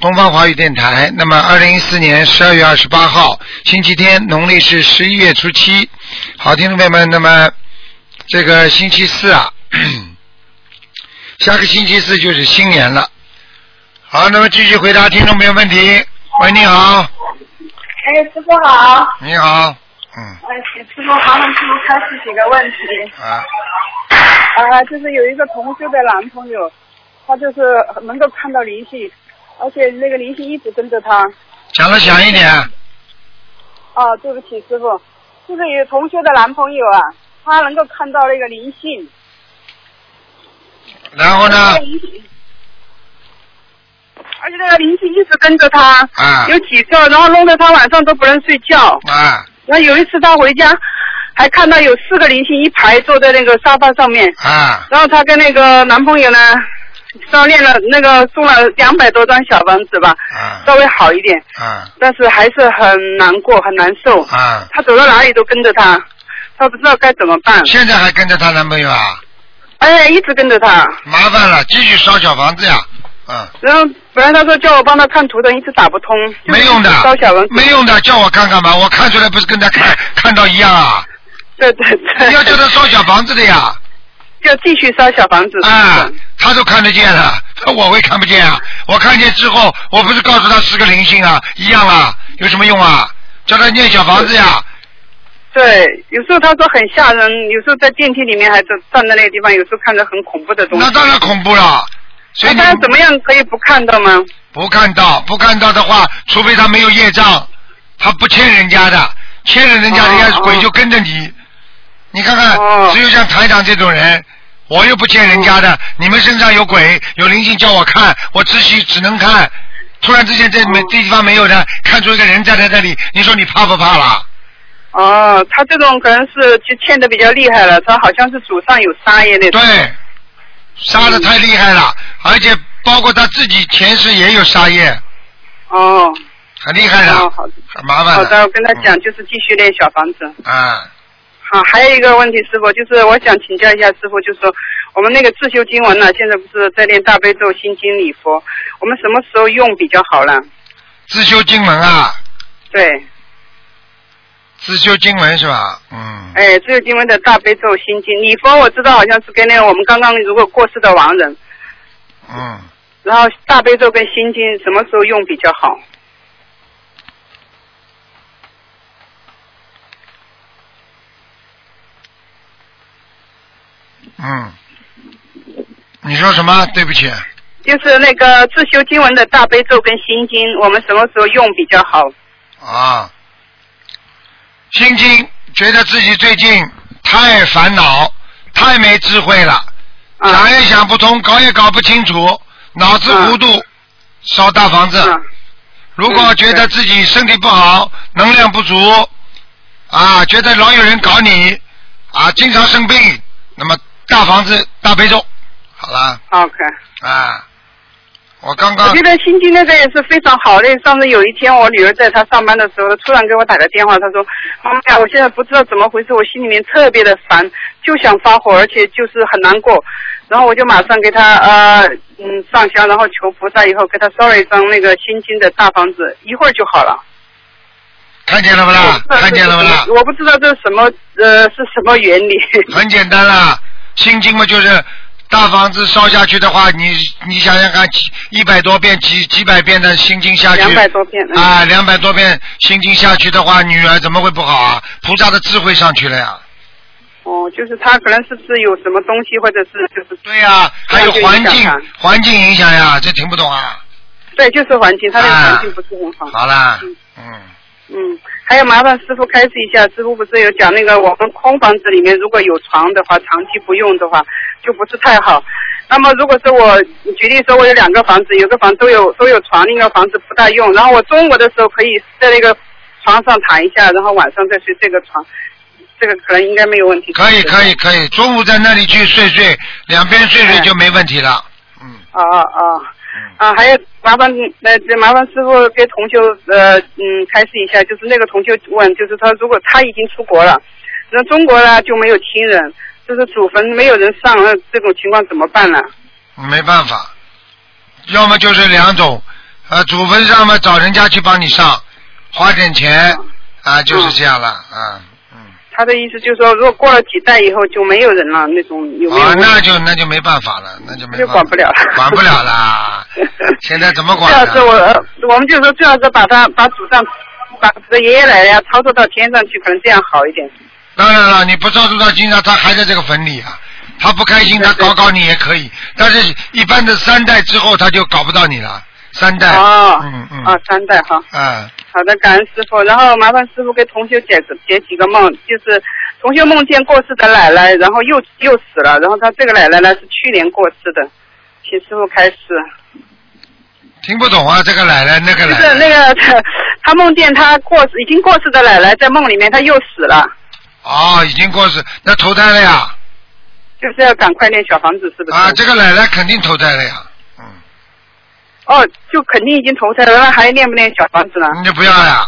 东方华语电台。那么，二零一四年十二月二十八号，星期天，农历是十一月初七。好，听众朋友们，那么这个星期四啊，下个星期四就是新年了。好，那么继续回答听众朋友问题。喂，你好，哎，师傅好。你好，嗯，哎，师傅，麻烦师傅开始几个问题。啊，啊，就是有一个同修的男朋友，他就是能够看到灵性，而且那个灵性一直跟着他。讲的响一点。哦，对不起，师傅，就是有同学的男朋友啊，他能够看到那个灵性。然后呢而且那个灵性一直跟着他，啊有几个，然后弄得他晚上都不能睡觉。啊然后有一次他回家，还看到有四个灵性一排坐在那个沙发上面，啊然后她跟那个男朋友呢，烧练了那个送了两百多张小房子吧，啊稍微好一点，啊但是还是很难过，很难受。啊！她走到哪里都跟着他，她不知道该怎么办。现在还跟着她男朋友啊？哎，一直跟着他。麻烦了，继续烧小房子呀。嗯，然后本来他说叫我帮他看图的，一直打不通。没用的烧小房子。，没用的，叫我看看吧，我看出来不是跟他看 看到一样啊？对对对。你要叫他烧小房子的呀。要继续烧小房子。啊，他都看得见了，我会看不见啊？我看见之后，我不是告诉他是个灵性啊，一样啊，有什么用啊？叫他念小房子呀。对，有时候他说很吓人，有时候在电梯里面还是站在那个地方，有时候看着很恐怖的东西。那当然恐怖了。所以他怎么样可以不看到吗？不看到，不看到的话，除非他没有业障，他不欠人家的，欠了人家，哦人家哦鬼就跟着你。你看看，哦只有像台长这种人，我又不欠人家的，你们身上有鬼有灵性叫我看，我只许只能看。突然之间这没哦这地方没有的，看出一个人站在这里，你说你怕不怕啦？哦，他这种可能是就欠的比较厉害了，他好像是祖上有杀业那种。对，杀的太厉害了，而且包括他自己前世也有杀业，哦，很厉害的，哦好的很麻烦好的，我跟他讲，就是继续练小房子。啊，好，还有一个问题，师傅，就是我想请教一下师傅，就是说我们那个自修经文呢，现在不是在练大悲咒、心经、礼佛，我们什么时候用比较好呢？自修经文啊，对，自修经文是吧？嗯，哎，自修经文的大悲咒、心经、礼佛，我知道好像是跟那个我们刚刚如果过世的亡人，嗯，然后大悲咒跟心经什么时候用比较好？嗯，你说什么？对不起，就是那个自修经文的大悲咒跟心经，我们什么时候用比较好？啊，心经觉得自己最近太烦恼，太没智慧了，啊想也想不通，搞也搞不清楚，脑子糊涂，烧大房子。啊如果觉得自己身体不好，能量不足，啊，觉得老有人搞你，啊，经常生病，那么大房子大悲咒，好了，，OK。啊，我刚刚我觉得心经那个也是非常好的。上次有一天，我女儿在她上班的时候，突然给我打个电话，她说：“妈妈呀，我现在不知道怎么回事，我心里面特别的烦，就想发火，而且就是很难过。”然后我就马上给她呃嗯上香，然后求菩萨，以后给她烧了一张那个心经的大房子，一会儿就好了。看见了不啦？看见了不啦我不知道这是什么呃是什么原理。很简单啦，心经嘛就是大房子烧下去的话，你你想想看，几一百多遍、几几百遍的心经下去，两百多遍。嗯、啊，两百多遍心经下去的话，女儿怎么会不好啊？菩萨的智慧上去了呀。哦，就是他可能是不是有什么东西，或者是就是对呀、还有环境环境影响呀，这听不懂啊。对，就是环境，他那个啊环境不是很好。好啦嗯，嗯，嗯，还有麻烦师傅开示一下，师傅不是有讲那个我们空房子里面如果有床的话，长期不用的话就不是太好。那么如果说我举例说，我有两个房子，有个房都有都有床，另一个房子不大用，然后我中午的时候可以在那个床上躺一下，然后晚上再睡这个床，这个可能应该没有问题。可以可以可以，中午在那里去睡睡，两边睡睡哎就没问题了。嗯，啊啊啊！啊，还有麻烦呃，这麻烦师傅给同修呃嗯开示一下，就是那个同修问，就是他如果他已经出国了，那中国呢就没有亲人，就是祖坟没有人上，那这种情况怎么办呢？没办法，要么就是两种，呃，祖坟上嘛找人家去帮你上，花点钱啊，就是这样了啊。嗯，他的意思就是说，如果过了几代以后就没有人了，那种有没有？那就那就没办法了，那就没就办法管不了了管不了啦。现在怎么管呢最好是我，呃我们就说最好是把他把祖上，把这爷爷奶奶呀操作到天上去，可能这样好一点。当然了，你不操作到天上，他还在这个坟里啊。他不开心，他搞搞你也可以，但是一般的三代之后他就搞不到你了。三代，哦，嗯嗯，啊，三代哈。嗯，好的，感恩师傅。然后麻烦师傅给同学解解几个梦，就是同学梦见过世的奶奶，然后又又死了，然后他这个奶奶呢是去年过世的，请师傅开示。听不懂啊，这个奶奶那个就奶。奶，是那个 他梦见他过世已经过世的奶奶在梦里面他又死了，哦，已经过世，那投胎了呀？就是要赶快练小房子，是不是？啊，这个奶奶肯定投胎了呀，嗯，哦，就肯定已经投胎了，那还练不练小房子呢？你就不要呀，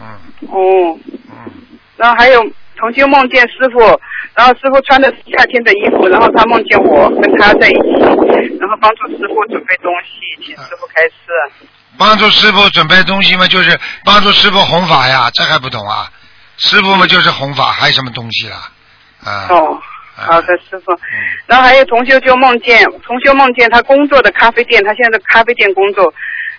嗯。哦，嗯，然后还有同修梦见师傅，然后师傅穿的是夏天的衣服，然后他梦见我跟他在一起，然后帮助师傅准备东西，请师傅开示。帮助师傅准备东西嘛，就是帮助师傅弘法呀，这还不懂啊？师傅嘛就是弘法，还有什么东西啦？啊，哦，好的，师傅。嗯然后还有同修就梦见，同修梦见他工作的咖啡店，他现在在咖啡店工作，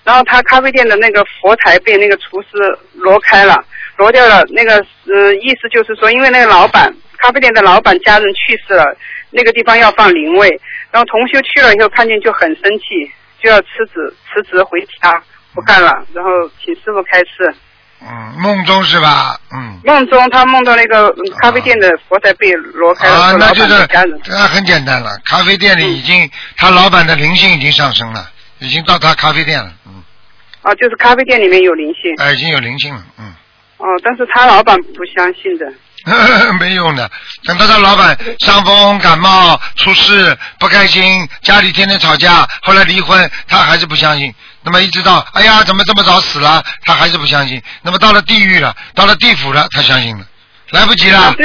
然后他咖啡店的那个佛台被那个厨师挪开了，挪掉了。那个呃，意思就是说，因为那个老板咖啡店的老板家人去世了，那个地方要放灵位，然后同修去了以后看见就很生气，就要辞职辞职回家不干了，然后请师傅开示。嗯，梦中是吧？嗯。梦中他梦到那个嗯咖啡店的佛台被挪开了，啊，那就是。那很简单了。咖啡店里已经，他老板的灵性已经上升了，已经到他咖啡店了，嗯，啊，就是咖啡店里面有灵性。哎，已经有灵性了，嗯，哦，但是他老板不相信的。没用的。等到他老板伤风感冒出事不开心，家里天天吵架，后来离婚，他还是不相信。那么一直到哎呀怎么这么早死了，他还是不相信。那么到了地狱了，到了地府了，他相信了，来不及了啊，，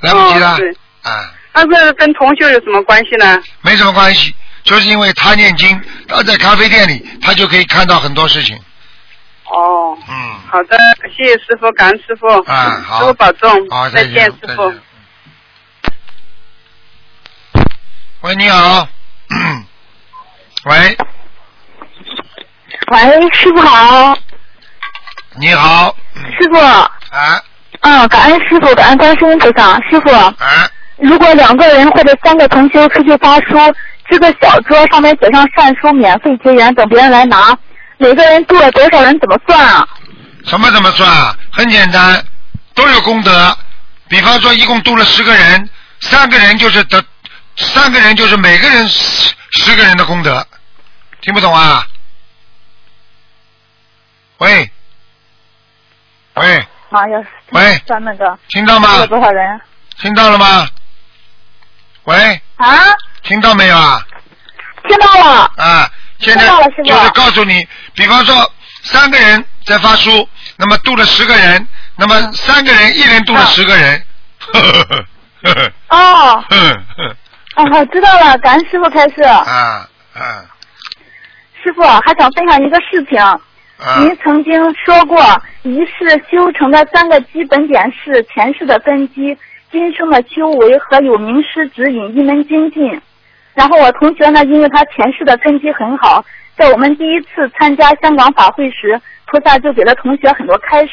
来不及了哦、啊。那这跟同修有什么关系呢？没什么关系，就是因为他念经，他在咖啡店里，他就可以看到很多事情。哦，嗯，好的，谢谢师傅，感恩师傅。嗯好师傅保重。好，再见，师傅。喂，你好。喂，喂，师傅好，你好。师傅，啊嗯，感恩师傅，感恩观世音菩萨。师傅，啊，如果两个人或者三个同修出去发书，这个小桌上面写上善书免费结缘，等别人来拿，每个人度了多少人怎么算啊？什么怎么算啊？很简单，都有功德。比方说，一共度了十个人，三个人就是得，三个人就是每个人十十个人的功德。听不懂啊？喂，喂，妈呀，喂算那个听到吗？多少人听到了吗？喂，啊？听到没有啊？听到了，啊，现在就是告诉你，比方说三个人在发书，那么度了十个人，那么三个人一人度了十个人。哦，哦，知道了，感恩师傅开示。啊啊师傅还想分享一个事情。啊！您曾经说过，一世修成的三个基本点是前世的根基、今生的修为和有名师指引一门精进。然后我同学呢，因为他前世的根基很好，在我们第一次参加香港法会时，菩萨就给了同学很多开示。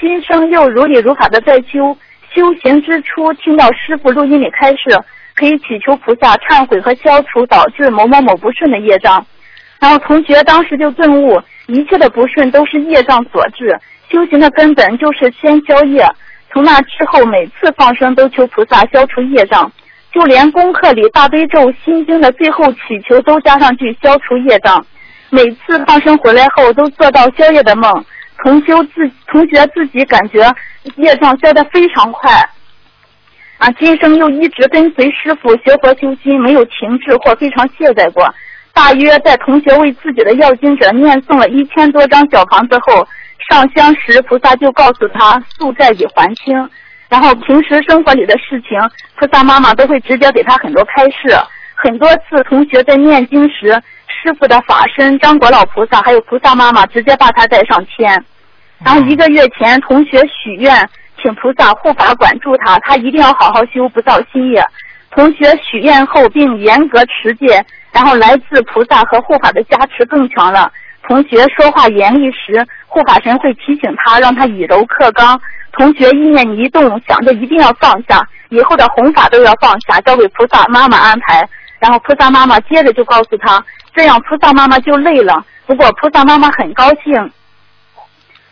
今生又如理如法的在修，修行之初听到师傅录音里开示，可以祈求菩萨忏悔和消除导致某某某不顺的业障。然后同学当时就顿悟，一切的不顺都是业障所致，修行的根本就是先消业。从那之后，每次放生都求菩萨消除业障，就连功课里大悲咒、心经的最后祈求都加上去消除业障。每次放生回来后都做到宵夜的梦，同修自同学自己感觉业障消得非常快。啊，今生又一直跟随师傅学佛修心，没有停滞或非常懈怠过。大约在同学为自己的要经者念诵了一千多张小房子后，上香时菩萨就告诉他宿债已还清。然后平时生活里的事情，菩萨妈妈都会直接给他很多开示。很多次同学在念经时，师傅的法身张国老菩萨还有菩萨妈妈直接把他带上天。然后一个月前，同学许愿请菩萨护法管住他，他一定要好好修，不造新业。同学许愿后并严格持戒，然后来自菩萨和护法的加持更强了。同学说话严厉时，护法神会提醒他，让他以柔克刚。同学意念一动，想着一定要放下，以后的弘法都要放下，交给菩萨妈妈安排。然后菩萨妈妈接着就告诉他，这样菩萨妈妈就累了。不过菩萨妈妈很高兴。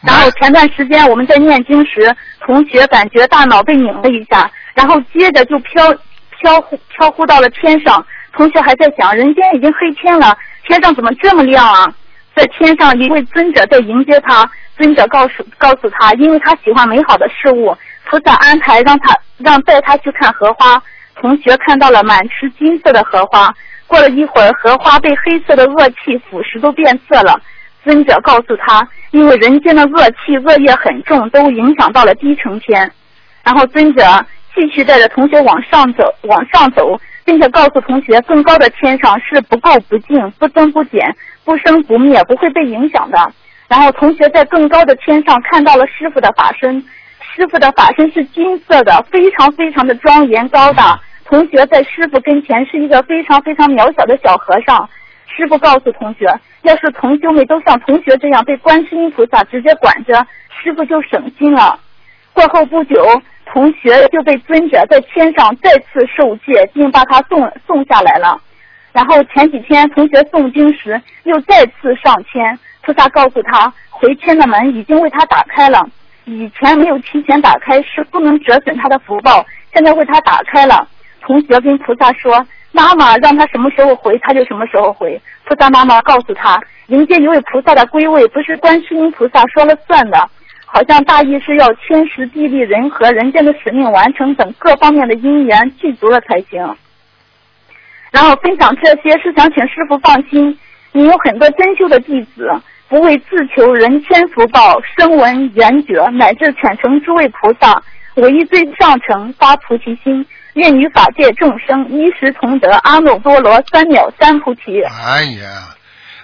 然后前段时间我们在念经时，同学感觉大脑被拧了一下，然后接着就飘飘忽飘忽到了天上。同学还在想，人间已经黑天了，天上怎么这么亮啊？在天上一位尊者在迎接他，尊者告诉告诉他，因为他喜欢美好的事物，菩萨安排让他让带他去看荷花。同学看到了满池金色的荷花，过了一会儿，荷花被黑色的恶气腐蚀，都变色了。尊者告诉他，因为人间的恶气、恶业很重，都影响到了低层天。然后尊者继续带着同学往上走，往上走，并且告诉同学，更高的天上是不垢不净、不增不减、不生不灭，不会被影响的。然后同学在更高的天上看到了师傅的法身，师傅的法身是金色的，非常非常的庄严高大。同学在师傅跟前是一个非常非常渺小的小和尚。师傅告诉同学，要是同修们都像同学这样被观世音菩萨直接管着，师傅就省心了。过后不久，同学就被尊者在天上再次受戒，并把他送送下来了。然后前几天同学诵经时又再次上天，菩萨告诉他回天的门已经为他打开了，以前没有提前打开是不能折损他的福报，现在为他打开了。同学跟菩萨说：“妈妈让他什么时候回，他就什么时候回。”菩萨妈妈告诉他：“迎接一位菩萨的归位，不是观世音菩萨说了算的，好像大意是要天时地利人和、人间的使命完成等各方面的因缘具足了才行。”然后分享这些是想请师傅放心，你有很多真修的弟子，不为自求人间福报、声闻缘觉，乃至全城诸位菩萨，唯一最上乘发菩提心。愿与法界众生一时同得阿耨多罗三藐三菩提。哎呀，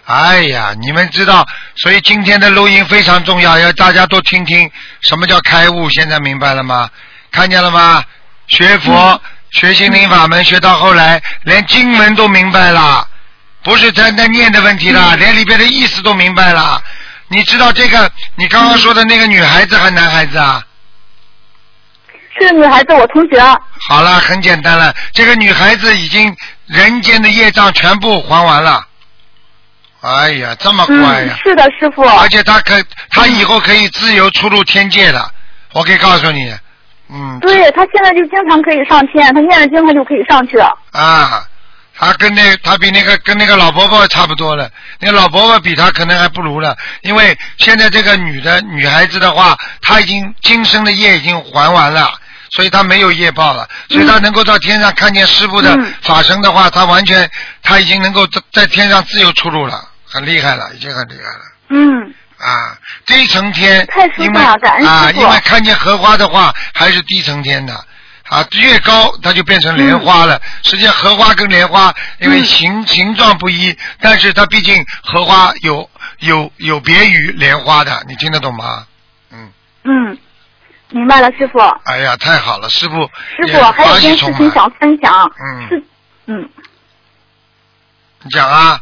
哎呀，你们知道，所以今天的录音非常重要，要大家都听听什么叫开悟。现在明白了吗？看见了吗？学佛、学心灵法门，学到后来连经文都明白了，不是单单念的问题了，连里边的意思都明白了。你知道这个？你刚刚说的那个女孩子还男孩子啊？是女孩子，我同学。好了，很简单了，这个女孩子已经人间的业障全部还完了。哎呀，这么乖呀！是的，师傅。而且她可，她以后可以自由出入天界的，我可以告诉你，嗯。对他现在就经常可以上天，他念了经，他就可以上去了。啊，他跟那，他比那个跟那个老伯伯差不多了，那个老伯伯比他可能还不如了，因为现在这个女的女孩子的话，她已经今生的业已经还完了。所以他没有业报了，所以他能够到天上看见师傅的法身的话，他完全他已经能够在在天上自由出入了，很厉害了，已经很厉害了。嗯。啊，低层天，因为啊，因为看见荷花的话，还是低层天的啊，越高它就变成莲花了。实际上荷花跟莲花因为形形状不一，但是它毕竟荷花有有有别于莲花的，你听得懂吗？嗯。嗯。明白了，师傅。哎呀，太好了，师傅。师傅还有件事情想分享。嗯。是，嗯。你讲啊。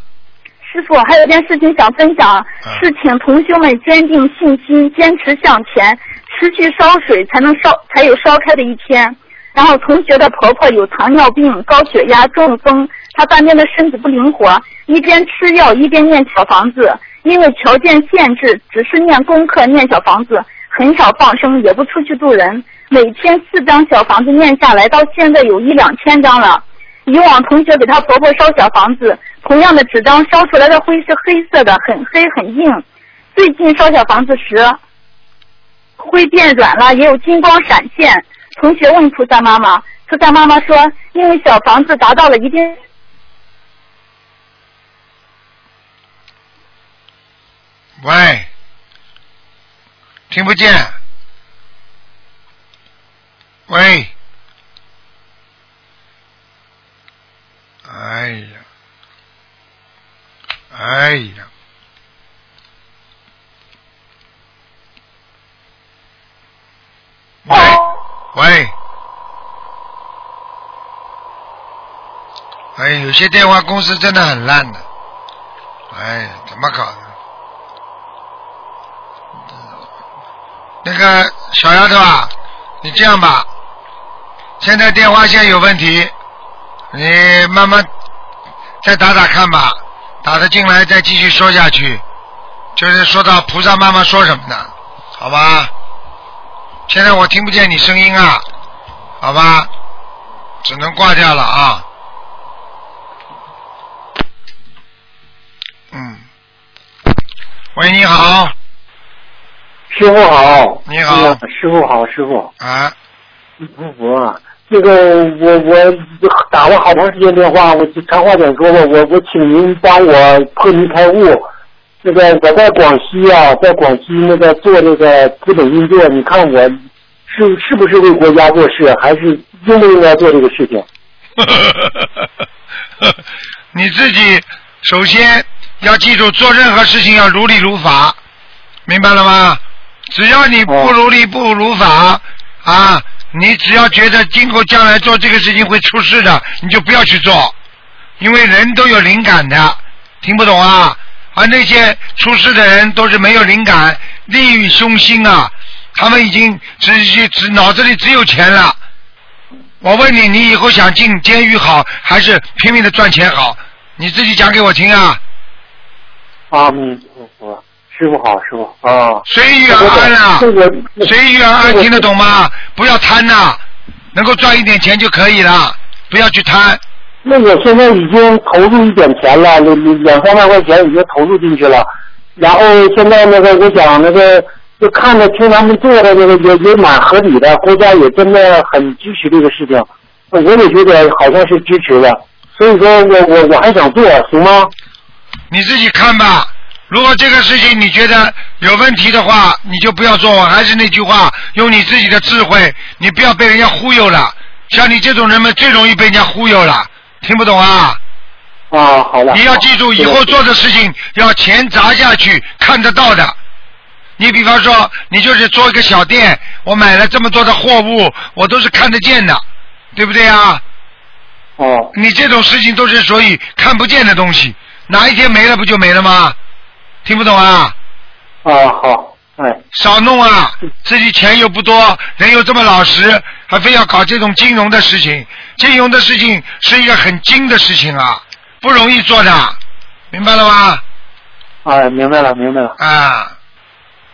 师傅还有件事情想分享，是请同修们坚定信心，坚持向前，持续烧水才能烧，才有烧开的一天。然后同学的婆婆有糖尿病、高血压、中风，她半边的身子不灵活，一边吃药一边念小房子，因为条件限制，只是念功课、念小房子。很少放生，也不出去渡人。每天四张小房子念下来，到现在有一两千张了。以往同学给她婆婆烧小房子，同样的纸张烧出来的灰是黑色的，很黑很硬。最近烧小房子时，灰变软了，也有金光闪现。同学问菩萨妈妈：菩萨妈妈说，因为小房子达到了一定。喂，听不见。喂，哎呀，哎呀，喂喂，哎，有些电话公司真的很烂的，哎，怎么搞的？那个小丫头啊，你这样吧，现在电话线有问题，你慢慢再打打看吧，打得进来再继续说下去，就是说到菩萨妈妈说什么呢？好吧？现在我听不见你声音啊，好吧？只能挂掉了啊。嗯，喂，你好，师傅好，你好。师傅好，师傅，啊，我这个我我打了好长时间电话，我就长话短说吧，我我请您帮我破迷开悟。那个我在广西啊，在广西那个做那个资本运作，你看我是是不是为国家做事，还是应不应该做这个事情？你自己首先要记住，做任何事情要如理如法，明白了吗？只要你不如理不如法啊，你只要觉得今后将来做这个事情会出事的，你就不要去做，因为人都有灵感的，听不懂啊？而那些出事的人都是没有灵感，利欲熏心啊，他们已经只只脑子里只有钱了。我问你，你以后想进监狱好，还是拼命的赚钱好？你自己讲给我听啊！阿弥陀佛，师傅好，师傅啊。随遇而安啊这个随遇而安，听得懂吗？不要贪呐、能够赚一点钱就可以了，不要去贪。那我现在已经投入一点钱了，两两三万块钱已经投入进去了。然后现在那个，我想那个，就看着听他们做的那个也也蛮合理的，国家也真的很支持这个事情，我也觉得好像是支持的。所以说我我我还想做，行吗？你自己看吧。如果这个事情你觉得有问题的话，你就不要做。我还是那句话，用你自己的智慧，你不要被人家忽悠了。像你这种人们最容易被人家忽悠了，听不懂啊？啊，好了。你要记住，以后做的事情要钱砸下去，看得到的。你比方说，你就是做一个小店，我买了这么多的货物，我都是看得见的，对不对啊？哦。你这种事情都是属于看不见的东西，哪一天没了不就没了吗？听不懂啊？啊，好，哎。少弄啊！自己钱又不多，人又这么老实，还非要搞这种金融的事情。金融的事情是一个很精的事情啊，不容易做的，明白了吗？哎，明白了，明白了。啊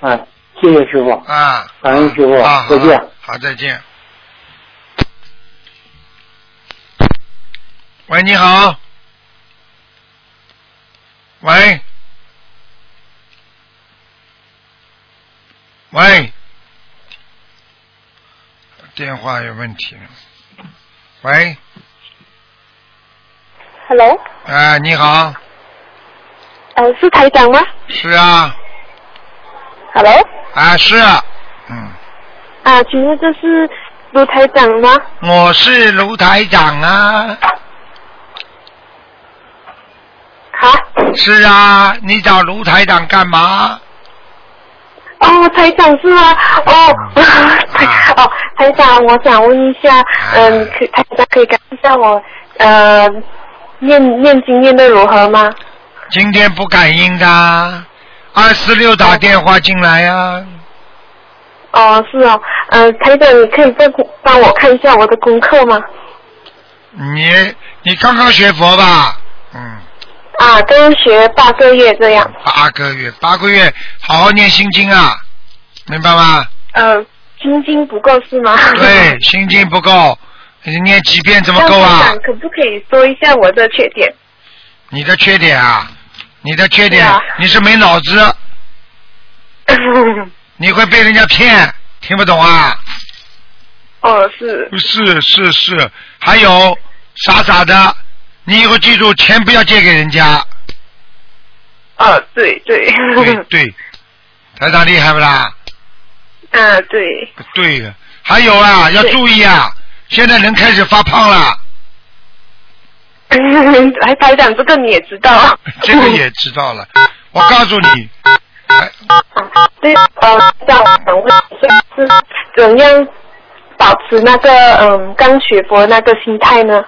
哎，谢谢师傅。啊！感恩师傅啊，再见。好，再见。喂，你好。喂。喂。电话有问题了。喂，Hello，哎，你好，呃，是台长吗是啊，？Hello，啊是啊，嗯，啊，请问这是卢台长吗？我是卢台长啊。好？是啊，你找卢台长干嘛？哦，台长是吗？哦，台哦，台长，我想问一下，嗯，可台长可以看一下我呃念念经念的如何吗？今天不感应的，二四六打电话进来呀、哦，是哦，呃，台长，你可以再帮我看一下我的功课吗？你你刚刚学佛吧？嗯，啊，都学八个月这样。八个月，八个月，好好念心经啊，明白吗？嗯，心经不够是吗？对，心经不够，你念几遍怎么够啊？可不可以说一下我的缺点？你的缺点啊，你的缺点，啊你是没脑子，你会被人家骗，听不懂啊？哦，是。是是是，还有傻傻的，你以后记住，钱不要借给人家。啊，对对。对对，台长厉害不啦？啊，对。对的，还有啊，要注意啊，现在人开始发胖了。哎，台长，这个你也知道。这个也知道了，我告诉你，哎对，呃，想想问一下，是怎样保持那个嗯刚学佛那个心态呢？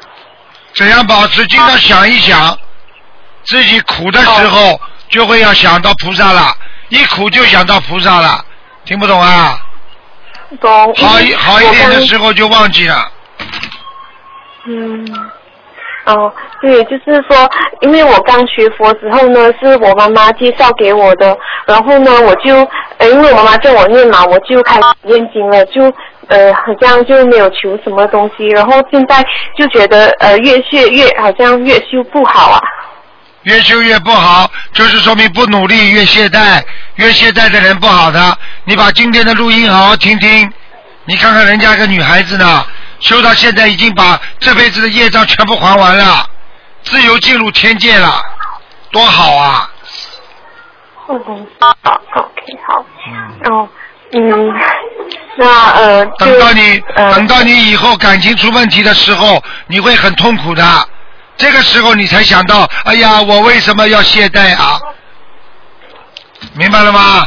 怎样保持？经常想一想，自己苦的时候就会要想到菩萨了，一苦就想到菩萨了，听不懂啊？懂。好一好一点的时候。就忘记了。嗯。哦，对，就是说，因为我刚学佛之后呢，是我妈妈介绍给我的，然后呢，我就，呃，因为我妈妈叫我念嘛，我就开始念经了，就，呃，好像就没有求什么东西，然后现在就觉得，呃，越学越好像越修不好啊。越修越不好，就是说明不努力越懈怠，越懈怠的人不好的。你把今天的录音好好听听，你看看人家个女孩子呢，修到现在已经把这辈子的业障全部还完了，自由进入天界了，多好啊！嗯，好，OK，好。嗯。哦，嗯，那呃，等到你呃等到你以后感情出问题的时候，你会很痛苦的。这个时候你才想到，哎呀，我为什么要懈怠啊？明白了吗？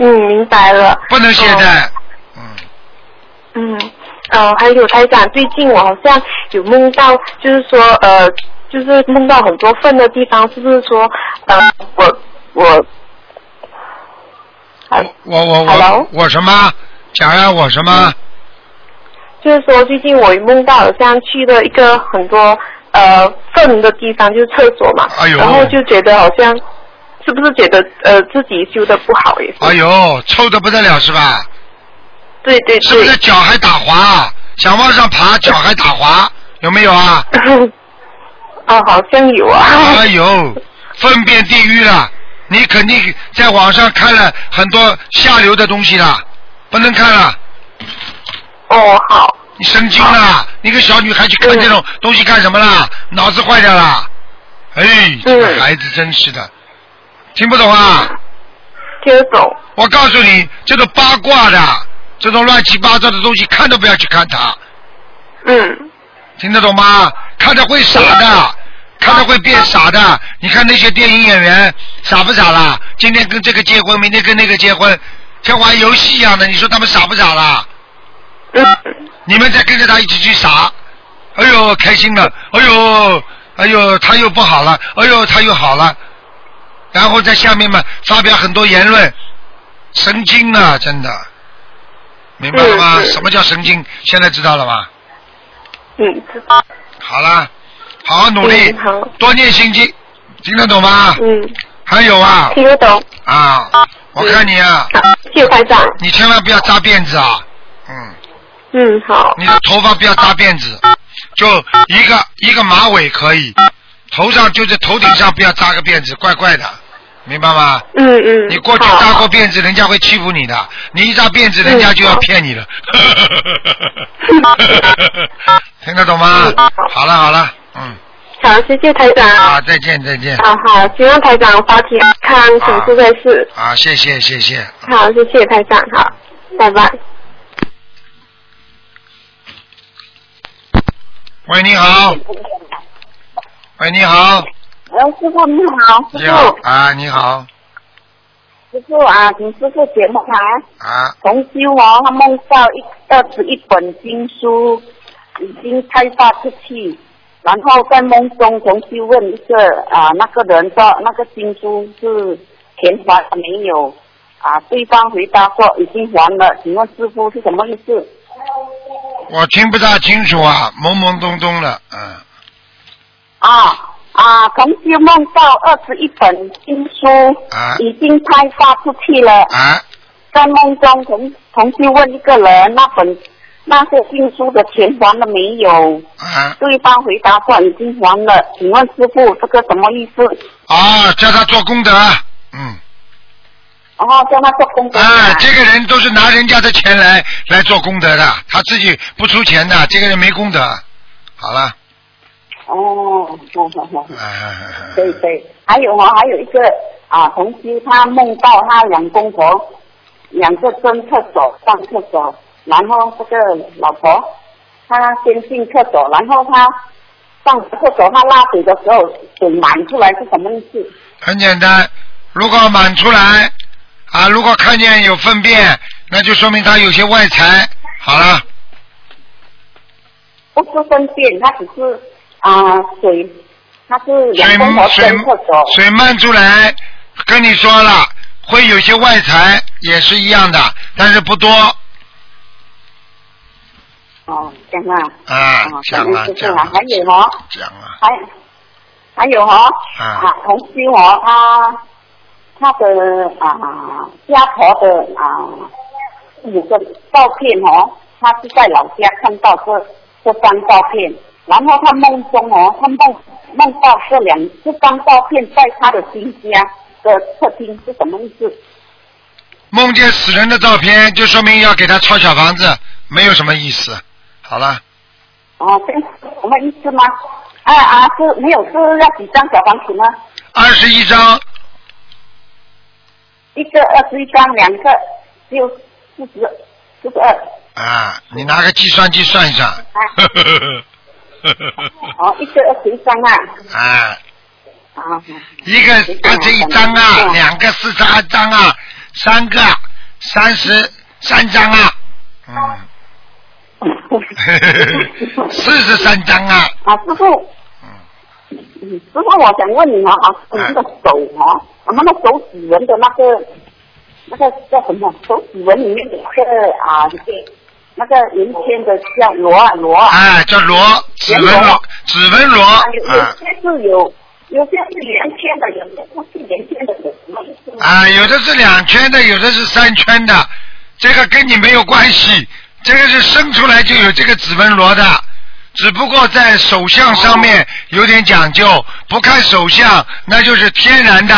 嗯，明白了。不能懈怠。嗯，嗯呃，还有台长，最近我好像有梦到，就是说，呃，就是梦到很多份的地方，是不是说，呃，我我，我我我 Hello？我什么？讲呀，我什么？就是说最近我梦到好像去了一个很多呃粪的地方，就是厕所嘛，哎呦然后就觉得好像，是不是觉得呃自己修的不好也是？哎呦，臭的不得了是吧？对对是不是。脚还打滑？想往上爬，脚还打滑，有没有啊？啊，好像有啊。哎呦，粪便地狱了！你肯定在网上看了很多下流的东西了，不能看了。哦，好。你神经啦！你个小女孩去看这种东西干什么啦？脑子坏掉了！哎，这个孩子真是的，听不懂啊？听得懂。我告诉你，这种八卦的，这种乱七八糟的东西，看都不要去看它。嗯。听得懂吗？看着会傻的，看着会变傻的。你看那些电影演员傻不傻啦？今天跟这个结婚，明天跟那个结婚，像玩游戏一样的。你说他们傻不傻啦？嗯。你们再跟着他一起去傻，哎呦开心了，哎呦哎呦他又不好了，哎呦他又好了，然后在下面嘛发表很多言论，神经啊真的，明白了吗？嗯什么叫神经？现在知道了吧？嗯，知道。好啦，好好努力，多念心经，听得懂吗？嗯。还有啊听得懂。啊，我看你啊，谢谢台长。你千万不要扎辫子啊，嗯，嗯，好。你的头发不要扎辫子，就一个一个马尾可以，头上就是头顶上不要扎个辫子，怪怪的，明白吗？嗯嗯。你过去扎过辫子，人家会欺负你的。你一扎辫子，人家就要骗你了。听得懂吗？好了好了，嗯，好，谢谢台长。好，再见再见。好好，希望台长法体安康，请出在世。啊，谢谢谢谢。好，谢谢台长，好，拜拜。喂，你好。喂，你好。喂，师傅你好，师你好傅，啊，你好师傅啊，请师傅解梦啊。啊，同修哦，他梦到一二十一本经书已经开发出去，然后在梦中同修问一个啊那个人说那个经书是钱还了没有？啊，对方回答说已经还了，请问师傅是什么意思？我听不大清楚啊，懵懵懂懂的，嗯，啊啊，同修梦到二十一本经书啊已经开发出去了。啊，在梦中同同去问一个人，那本那些经书的钱还了没有？啊对方回答说已经还了。请问师傅，这个什么意思？啊，叫他做功德，嗯，哦，叫他做功德啊，这个人都是拿人家的钱来来做功德的，他自己不出钱的，这个人没功德。好了，哦，好好好，啊，可以可以。还有哦，还有一个啊，同修他梦到他两公婆两个蹲厕所上厕所，然后这个老婆她先进厕所，然后她上厕所她拉水的时候水满出来是什么意思？很简单，如果满出来啊，如果看见有粪便，那就说明他有些外财。好了，不是粪便，它只是啊、水，它是两水水蹲厕所。水漫出来，跟你说了，会有些外财，也是一样的，但是不多哦，这样啊。啊哦，，讲啊讲啊还有哦，讲啊，还还有哦，啊啊，同修哦，他他的啊家婆的啊五个照片哦，他是在老家看到这这张照片，然后他梦中哦，他梦梦到这两这张照片在他的新家的客厅是什么意思？梦见死人的照片，就说明要给他抄小房子，没有什么意思。好了，哦，这是什么意思吗？啊啊，是没有是要几张小黄纸吗？二十一张，一个二十一张，两个只有四十四十二。啊，你拿个计算机算一算。哦，一个二十一张啊。啊，啊。一个二十一张啊，两个四十二张啊，三个三十三张啊，嗯，四十三张啊，啊，师傅。嗯，师傅，我想问你哦，啊，你那个手啊，我们的手指纹的那个那个叫什么？手指纹里面有个啊，这个那个圆圈的叫螺啊螺啊。哎，叫螺，指纹螺，指纹螺，啊，有些是有，有些是圆圈的，有些不是圆圈的，有什么意思？啊，有的是两圈的，有的是三圈的，这个跟你没有关系，这个是生出来就有这个指纹螺的，只不过在手相上面有点讲究，不看手相那就是天然的，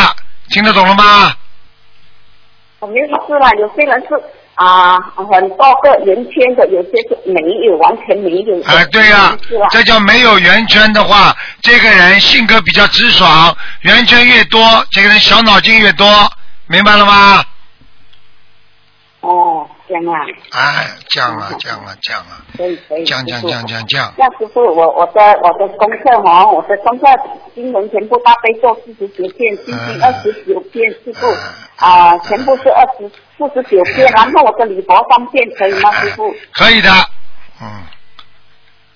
听得懂了吗？我没意思啦，有些人是啊很多个圆圈的，有些是没有，完全没有对呀？这叫没有圆圈的话，这个人性格比较直爽，圆圈越多，这个人小脑筋越多，明白了吗？哦，这样啊，哎，降了，降了，降了，可以可以。降降降降降，那师傅，我我的我的功课哦，我的功课经文全部大悲咒四十九遍，心经二十九遍，师傅啊、全部是二十四十九遍，然后我的礼佛三遍，可以吗，师傅？可以的，嗯，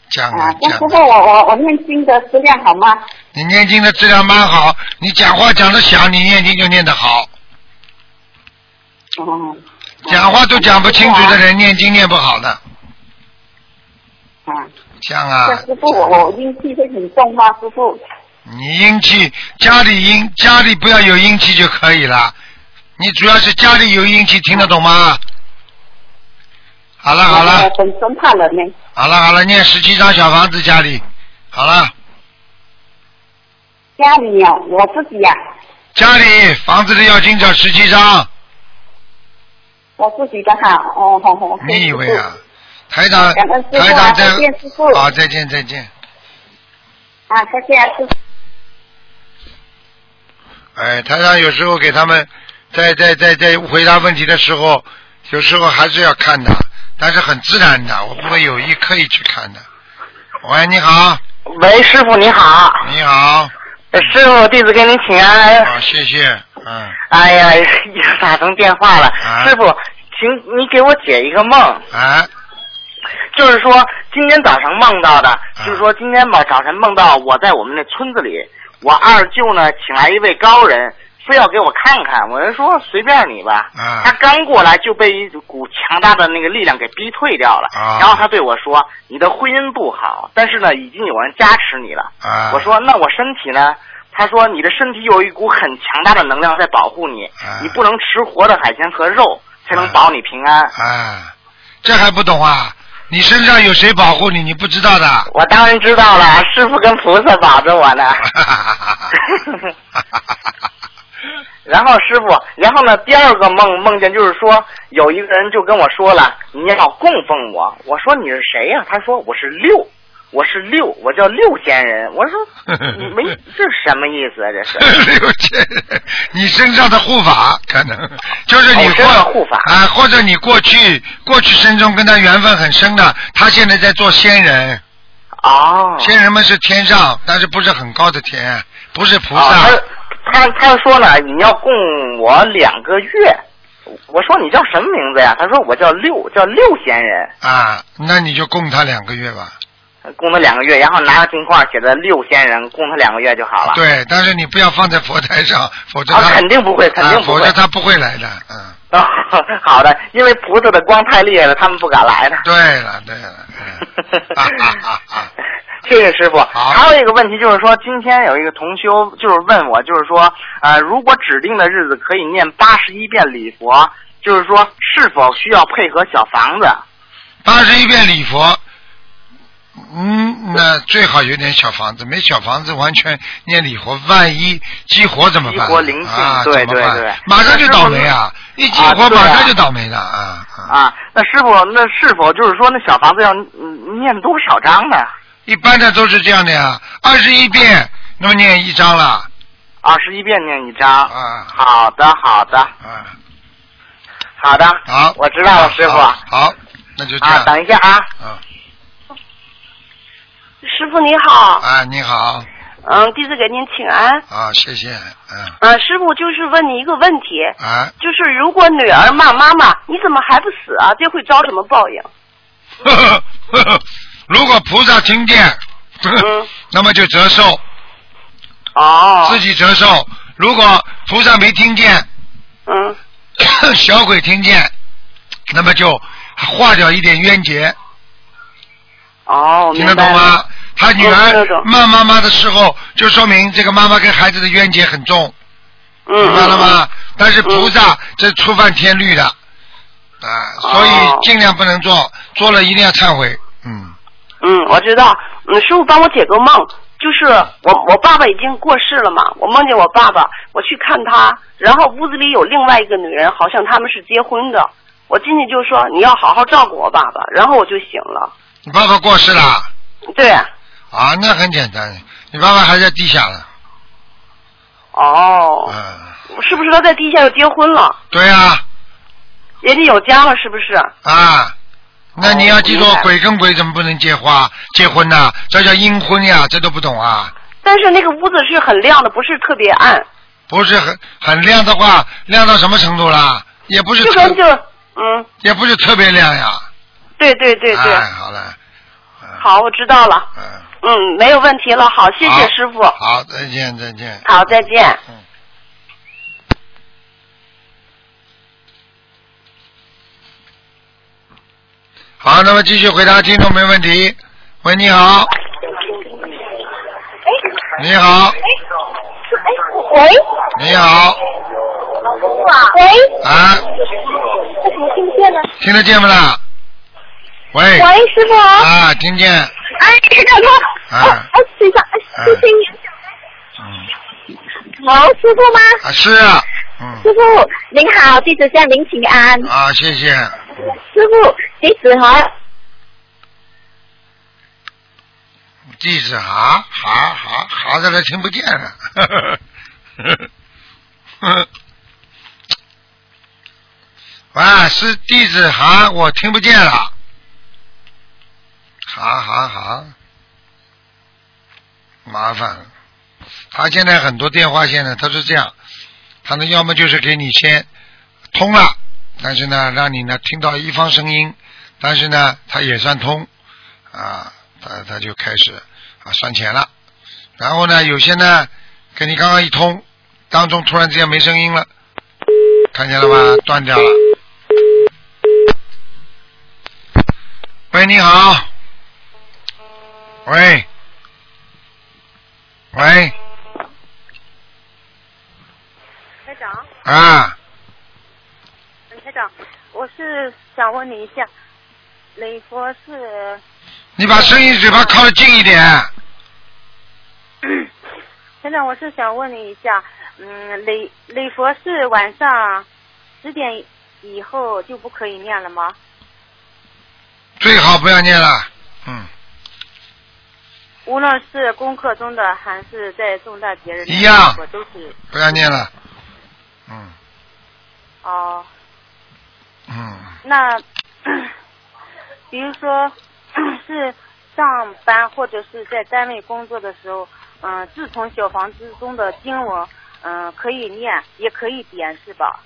降了，，啊那。师傅，我我我念经的质量好吗？你念经的质量蛮好，你讲话讲得响，你念经就念得好。哦。讲话都讲不清楚的人，念经念不好的。啊。像啊那，师傅，我我阴气会很重吗？师傅？你阴气家里阴家里不要有阴气就可以了。你主要是家里有阴气，听得懂吗？好了好我了本身怕冷呢。好了好了，念十七张小房子家里，好了，家里啊，我自己呀、家里房子的要经找十七张，我自己的哈，哦好好。你以为啊？台长台长在再见师傅好，再见再见。啊，再见啊，师傅。哎，台长有时候给他们在在在在回答问题的时候，有时候还是要看的，但是很自然的，我不会有意刻意去看的。喂，你好，喂，师傅你好，你好，呃师傅弟子给您请安。好，谢谢，嗯，哎呀，又打通电话了，啊师傅，请你给我解一个梦，啊，就是说今天早上梦到啊的，就是说今天吧早晨梦到我在我们那村子里，我二舅呢请来一位高人，非要给我看看，我就说随便你吧。啊他刚过来就被一股强大的那个力量给逼退掉了，啊然后他对我说：“你的婚姻不好，但是呢已经有人加持你了。啊我说：“那我身体呢？”他说：“你的身体有一股很强大的能量在保护你，啊你不能吃活的海鲜和肉，才能保你平安。啊，这还不懂啊？你身上有谁保护你？你不知道的。我当然知道了，师傅跟菩萨保着我呢。然后师傅，然后呢，第二个梦梦见就是说，有一个人就跟我说了，你要供奉我。我说你是谁呀、他说我是六，我是六，我叫六仙人。我说你 没这是什么意思啊？这是 六仙人，你身上的护法可能就是你哦身上护法啊，或者你过去过去生中跟他缘分很深的，他现在在做仙人。哦。仙人们是天上，但是不是很高的天，不是菩啊，萨。他他他说了，你要供我两个月。我说你叫什么名字呀？他说我叫六，叫六仙人，啊，那你就供他两个月吧。供他两个月，然后拿个金块写的六仙人，供他两个月就好了。对，但是你不要放在佛台上，否则啊他、肯定不会肯定啊不会否则他不会来的。嗯，哦，好的，因为菩萨的光太厉害了，他们不敢来的。对了对了，嗯 啊啊啊啊！谢谢师傅。还有一个问题就是说，今天有一个同修就是问我，就是说，呃，如果指定的日子可以念八十一遍礼佛，就是说是否需要配合小房子？八十一遍礼佛，嗯，那最好有点小房子，没小房子完全念礼佛，万一激活怎么办？激活灵性啊，对怎么办对对马上就倒霉啊！一激活马上就倒霉的啊！啊，那师傅，那是否就是说那小房子要嗯念多少章呢？一般的都是这样的呀，二十一遍，那么念一张了。二十一遍念一张。啊。好的，好的。啊。好的。好，我知道了，师傅。好，那就这样。啊，等一下啊。啊师傅你好，啊，你好嗯，弟子给您请安。啊，谢谢，嗯啊，师傅就是问你一个问题，啊，就是如果女儿骂妈妈，你怎么还不死啊？这会遭什么报应？呵呵呵呵如果菩萨听见，那么就折寿。哦。自己折寿。如果菩萨没听见，嗯，小鬼听见，那么就化掉一点冤结。哦，听得懂吗？他女儿骂妈妈的时候，就说明这个妈妈跟孩子的冤结很重，嗯明白了吗？但是菩萨这触犯天律的，啊，所以哦尽量不能做，做了一定要忏悔。嗯，嗯，我知道。嗯，师傅帮我解个梦，就是我我爸爸已经过世了嘛，我梦见我爸爸，我去看他，然后屋子里有另外一个女人，好像他们是结婚的。我进去就说你要好好照顾我爸爸，然后我就醒了。你爸爸过世了对，啊？那很简单，你爸爸还在地下呢。哦，嗯，是不是他在地下又结婚了？对呀、人家有家了，是不是？啊，那你要记住鬼跟鬼怎么不能结花结婚呢？这叫阴婚呀，这都不懂啊？但是那个屋子是很亮的，不是特别暗，不是很很亮的话，亮到什么程度啦？也不是特就跟就嗯，也不是特别亮呀。对对对对，哎，好了，好，我知道了。嗯，嗯没有问题了，好，谢谢师傅。好，再见，再见。好，再见。嗯好，那么继续回答听众没问题。喂，你好。你好，喂你好，喂，啊，为什么听不见呢？听得见不啦？喂。喂，师傅。啊，听见。哎，台长他，啊哦，哎，队长，哎，谢谢你。好，师傅吗？啊，是啊，师傅您好，弟子向您请安。啊，谢谢。师傅，弟子好。地址哈哈哈哈在这听不见了。呵呵呵呵喂，是地址哈，我听不见了。好好好，麻烦了。他现在很多电话线呢，他是这样，他呢要么就是给你先通了，但是呢让你呢听到一方声音，但是呢他也算通啊，他他就开始啊算钱了。然后呢有些呢跟你刚刚一通，当中突然之间没声音了，看见了吗？断掉了。喂，你好。喂。喂。台长，啊，嗯台长，我是想问你一下，雷佛是你把声音嘴巴靠得近一点。台长，我是想问你一下，嗯，雷雷佛是晚上十点以后就不可以念了吗？最好不要念了。嗯，无论是功课中的还是在重大节日里一样我都是不要念了。嗯哦。嗯，那比如说 是上班或者是在单位工作的时候，嗯、自从小房子中的经文，嗯、可以念，也可以点，是吧？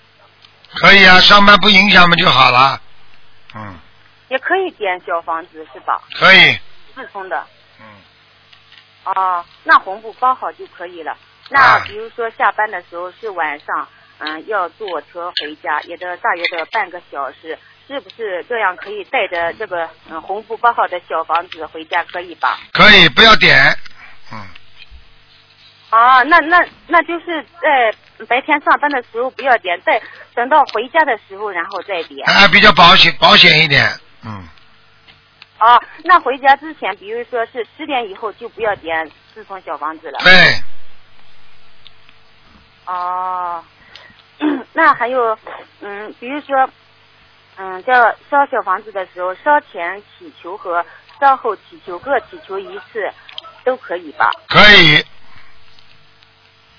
可以啊，上班不影响嘛就好了。嗯，也可以点小房子，是吧？可以。自充的。嗯。哦，那红布包好就可以了。那啊比如说下班的时候是晚上，嗯，要坐车回家，也得大约的半个小时，是不是这样可以带着这个嗯红布包好的小房子回家，可以吧？可以，不要点。嗯啊，那那那就是在白天上班的时候不要点，在等到回家的时候然后再点。啊，比较保险保险一点。嗯，啊，那回家之前，比如说是十点以后就不要点自从小房子了。对。哦，那还有，嗯，比如说，嗯，叫烧小房子的时候，烧前祈求和烧后祈求各祈求一次，都可以吧？可以。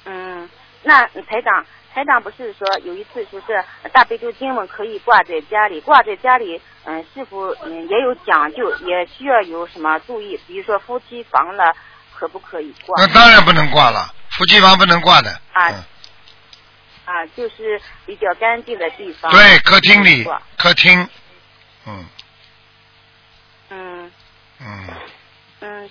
嗯，那台长，台长不是说有一次说是大悲咒经文可以挂在家里，挂在家里，嗯，是否嗯也有讲究，也需要有什么注意？比如说夫妻房呢，可不可以挂？那当然不能挂了，夫妻房不能挂的。啊。啊，就是比较干净的地方。对，客厅里，客厅。嗯嗯嗯，嗯，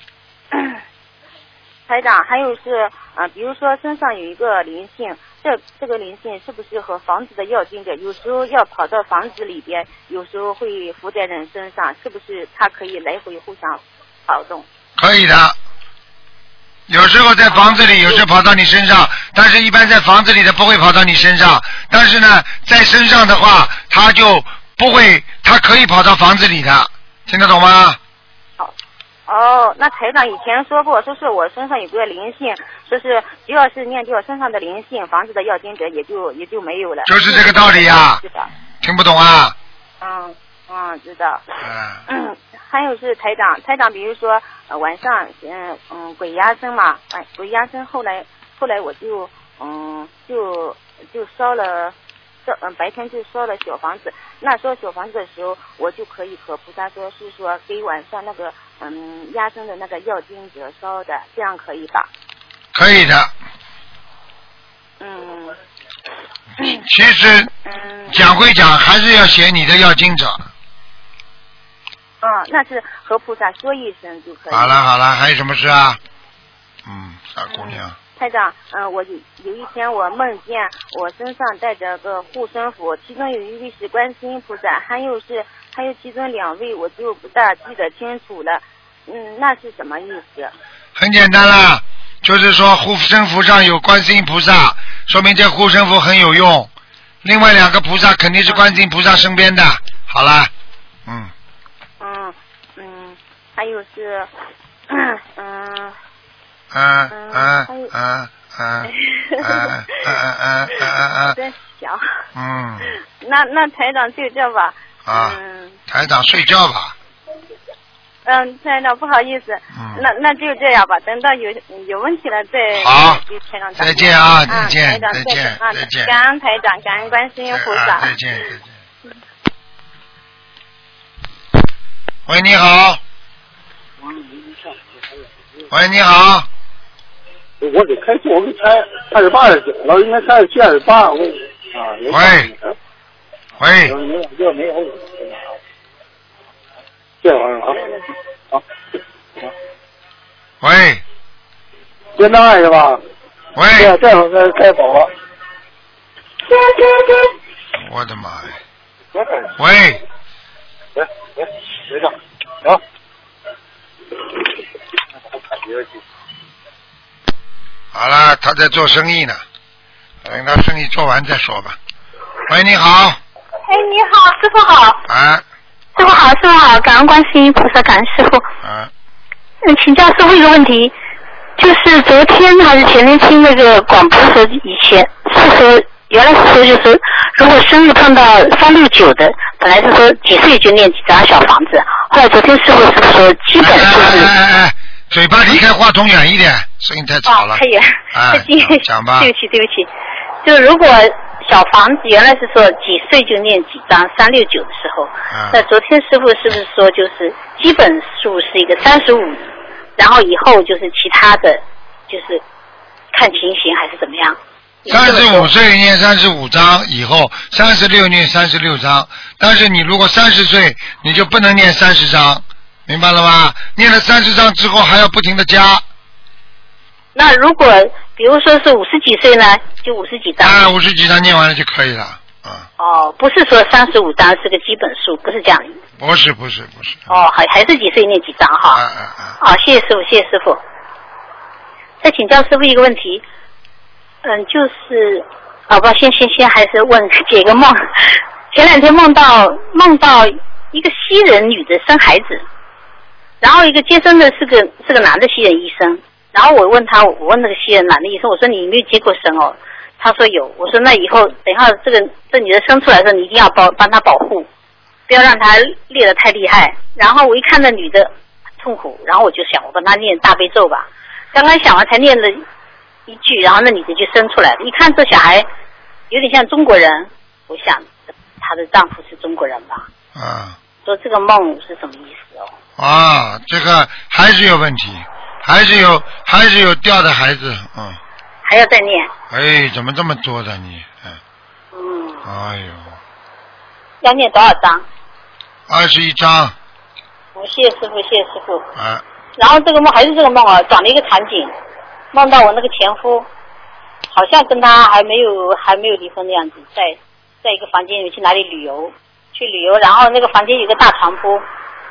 台长，还有是啊、呃比如说身上有一个灵性，这这个灵性是不是和房子的要经者，有时候要跑到房子里边，有时候会附在人身上，是不是它可以来回互相跑动？可以的。有时候在房子里，有时候跑到你身上，但是一般在房子里的不会跑到你身上。但是呢，在身上的话，它就不会，它可以跑到房子里的，听得懂吗？哦，那台长以前说过，说是我身上有个灵性，说是只要是念掉身上的灵性，房子的要经者也就也就没有了。就是这个道理呀是的。听不懂啊？嗯嗯，知道。嗯。嗯，还有是台长，台长，比如说、呃、晚上，嗯嗯，鬼压身嘛，哎，鬼压身，后来后来我就嗯就就烧了。烧嗯，白天就烧了小房子。那烧小房子的时候，我就可以和菩萨说，是说给晚上那个嗯压身的那个药经者烧的，这样可以吧？可以的。嗯其实嗯讲归讲，还是要写你的要经者。嗯，那是和菩萨说一声就可以。好了好了，还有什么事啊？嗯，傻姑娘。台长，嗯、我有有一天我梦见我身上带着个护身符，其中有一位是观世音菩萨，还有是还有其中两位我就不大记得清楚了。嗯，那是什么意思？很简单啦，就是说护身符上有观世音菩萨，说明这护身符很有用。另外两个菩萨肯定是观世音菩萨身边的。好啦，嗯，嗯嗯，还有是，嗯嗯嗯嗯嗯嗯嗯嗯嗯嗯我在想，嗯那那台长就这吧。啊，嗯台长睡觉吧。嗯，台长不好意思，嗯那那就这样吧，等到有有问题了再好再见啊再见台长再见啊再见感恩台长，感恩观世音菩萨。啊再见再见。喂，你好。喂，你好。我给开错，我给开二十八就行了，应该开七二十八。我啊，喂。喂。这没有。这玩意儿啊，好。喂。电档案是吧？喂。这这会儿该该走了。我的妈呀！喂喂。喂喂，学长，啊。好了，他在做生意呢，等他生意做完再说吧。喂，你好。哎，你好，师傅好，啊师傅好，师傅好，感恩观世音菩萨，感恩师傅。啊，嗯，请教师傅一个问题，就就是昨天还是前天听那个广播说，以前是说原来是说就是如果生日碰到三六九的，本来是说几岁就念几张小房子，后来昨天师傅是说基本就是哎哎哎，嘴巴离开话筒远一点，声音太吵了。太远，哎太近，讲吧 对不起对不起，就如果小房子原来是说几岁就念几张三六九的时候，嗯那昨天师傅是不是说就是基本数是一个三十五，然后以后就是其他的就是看情形还是怎么样？三十五岁念三十五章，以后三十六念三十六章。但是你如果三十岁，你就不能念三十章，明白了吗？念了三十章之后还要不停的加。那如果比如说是五十几岁呢，就五十几张。啊，五十几张念完了就可以了。哦，不是说三十五张是个基本数，不是这样。不是不是不是。哦，还还是几岁念几张哈？啊啊啊！啊，谢谢师傅，谢谢师傅。再请教师傅一个问题，嗯，就是，好吧，先先先还是问 解个梦。前两天梦到梦到一个西人女的生孩子，然后一个接生的是个是个男的西人医生，然后我问他，我问那个西人男的医生，我说你有没有接过生哦？他说有，我说那以后等一下这个这女的生出来的时候，你一定要帮帮她保护，不要让她裂得太厉害。然后我一看那女的痛苦，然后我就想我帮她念大悲咒吧。刚刚想完才念了一句，然后那女的就生出来了。一看这小孩有点像中国人，我想她的丈夫是中国人吧？啊说这个梦是什么意思哦？啊，这个还是有问题，还是有还是有掉的孩子，嗯，还要再念？哎，怎么这么多的你？嗯，嗯，哎呦，要念多少章？二十一章我谢谢师傅，谢谢师傅。啊，然后这个梦还是这个梦啊，转了一个场景，梦到我那个前夫，好像跟他还没有还没有离婚的样子，在在一个房间里面去哪里旅游，去旅游，然后那个房间有个大床铺，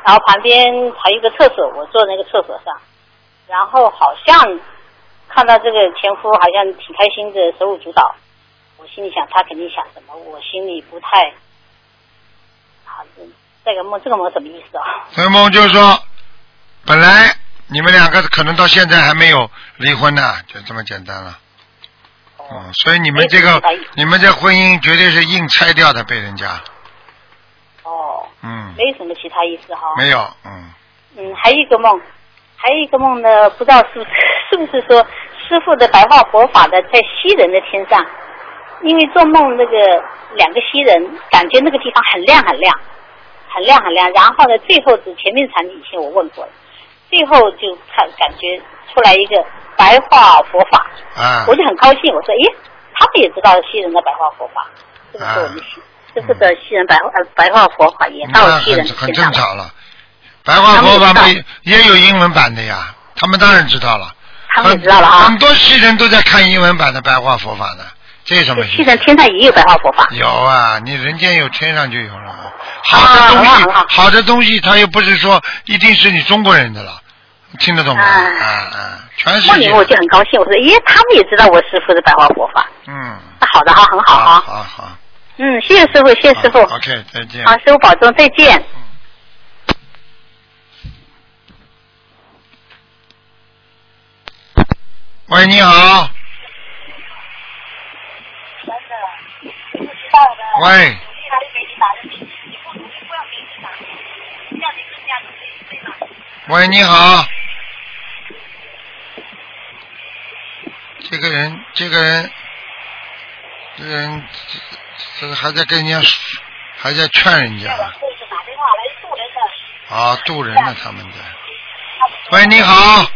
然后旁边还有个厕所，我坐那个厕所上，然后好像看到这个前夫好像挺开心的，手舞足蹈，我心里想他肯定想什么，我心里不太，啊，这个梦这个梦什么意思啊？这个梦就是说，本来你们两个可能到现在还没有离婚呢，就这么简单了。嗯，所以你们这个你们这婚姻绝对是硬拆掉的，被人家。哦。嗯，没有什么其他意思哈。没有，嗯，嗯，还有一个梦，还有一个梦呢，不知道是不是是不是说师傅的白话佛法的在西人的天上，因为做梦那个两个西人，感觉那个地方很亮很亮，很亮很亮。然后呢，最后是前面场景以前我问过了，最后就看感觉出来一个白话佛法，啊我就很高兴，我说，咦，他们也知道西人的白话佛法，是不是我们西、师傅的西人白话呃白话佛法也到那西人很？正常了。白话佛法没也有英文版的呀，他们当然知道了。他们也知道了啊很多西人都在看英文版的白话佛法呢，这有什么？西人天上也有白话佛法。有啊，你人间有，天上就有了。好的东西，好的东西，它又不是说一定是你中国人的了，听得懂吗？哎啊啊，全世界梦里。我就很高兴，我说，耶，他们也知道我师傅的白话佛法。嗯，那好的哈，很好哈。好好。嗯，谢谢师傅，谢谢师傅。OK，再见。好，师傅保重，再见。喂，你好。喂，喂，你好。这个人，这个人，这个人，这个还在跟人家说，还在劝人家。啊，渡人呢，他们在。喂，你好。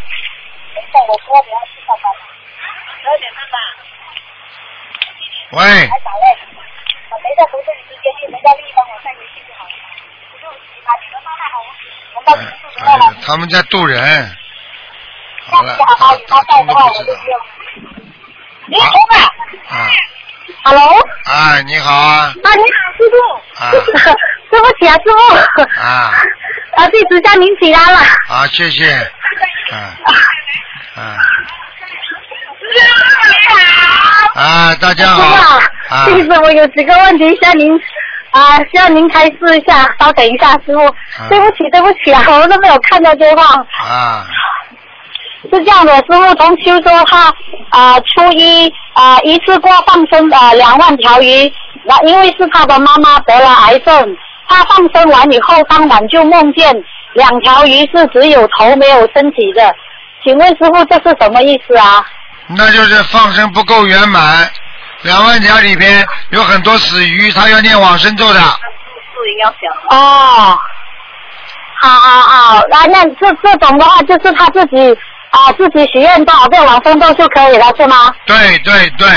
喂，哎他们在渡人。好了，打打通都不知道。你好啊啊，，Hello，哎，你好啊，啊，你好，师傅，啊。对不起啊，师傅，啊。啊，弟子向您请安了，啊，谢谢，啊啊。啊，大家师傅好啊，啊弟子我有几个问题向您啊，需要您开示一下，稍等一下，师傅，对不起，对不起啊，我都没有看到对话，啊，是这样的，师傅同修说他啊、初一啊、一次过放生啊两万条鱼，那因为是他的妈妈得了癌症，他放生完以后当晚就梦见两条鱼是只有头没有身体的，请问师傅这是什么意思啊？那就是放生不够圆满。两万条里边有很多死鱼，他要念往生咒的。哦，好好好，那那这这种的话，就是他自己啊、自己许愿多少遍往生咒就可以了，是吗？对对对，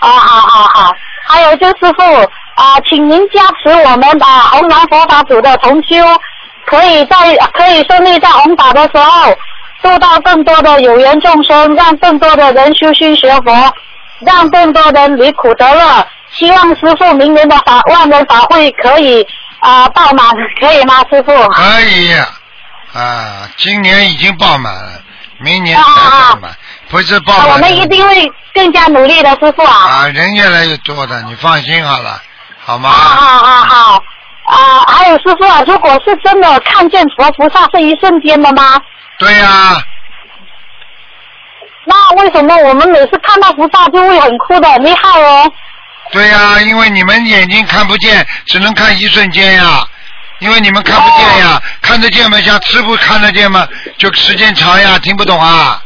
啊，好好好。还有就是师傅啊、请您加持我们啊红蓝佛法组的同修，可以在可以顺利在弘法的时候，度到更多的有缘众生，让更多的人修心学佛，让更多人离苦得乐。希望师傅明年的法万人法会可以啊、爆满，可以吗，师傅？可以啊，今年已经爆满了，明年再爆满，不是爆啊，满。我们一定会更加努力的，师傅啊。啊，人越来越多的，你放心好了，好吗？好好好好。啊，还有师傅啊，如果是真的看见佛菩萨是一瞬间的吗？对呀、那为什么我们每次看到菩萨就会很哭的，很厉害哦？对呀、因为你们眼睛看不见，只能看一瞬间呀。因为你们看不见呀，看得见吗？像师傅看得见吗？就时间长呀，听不懂啊。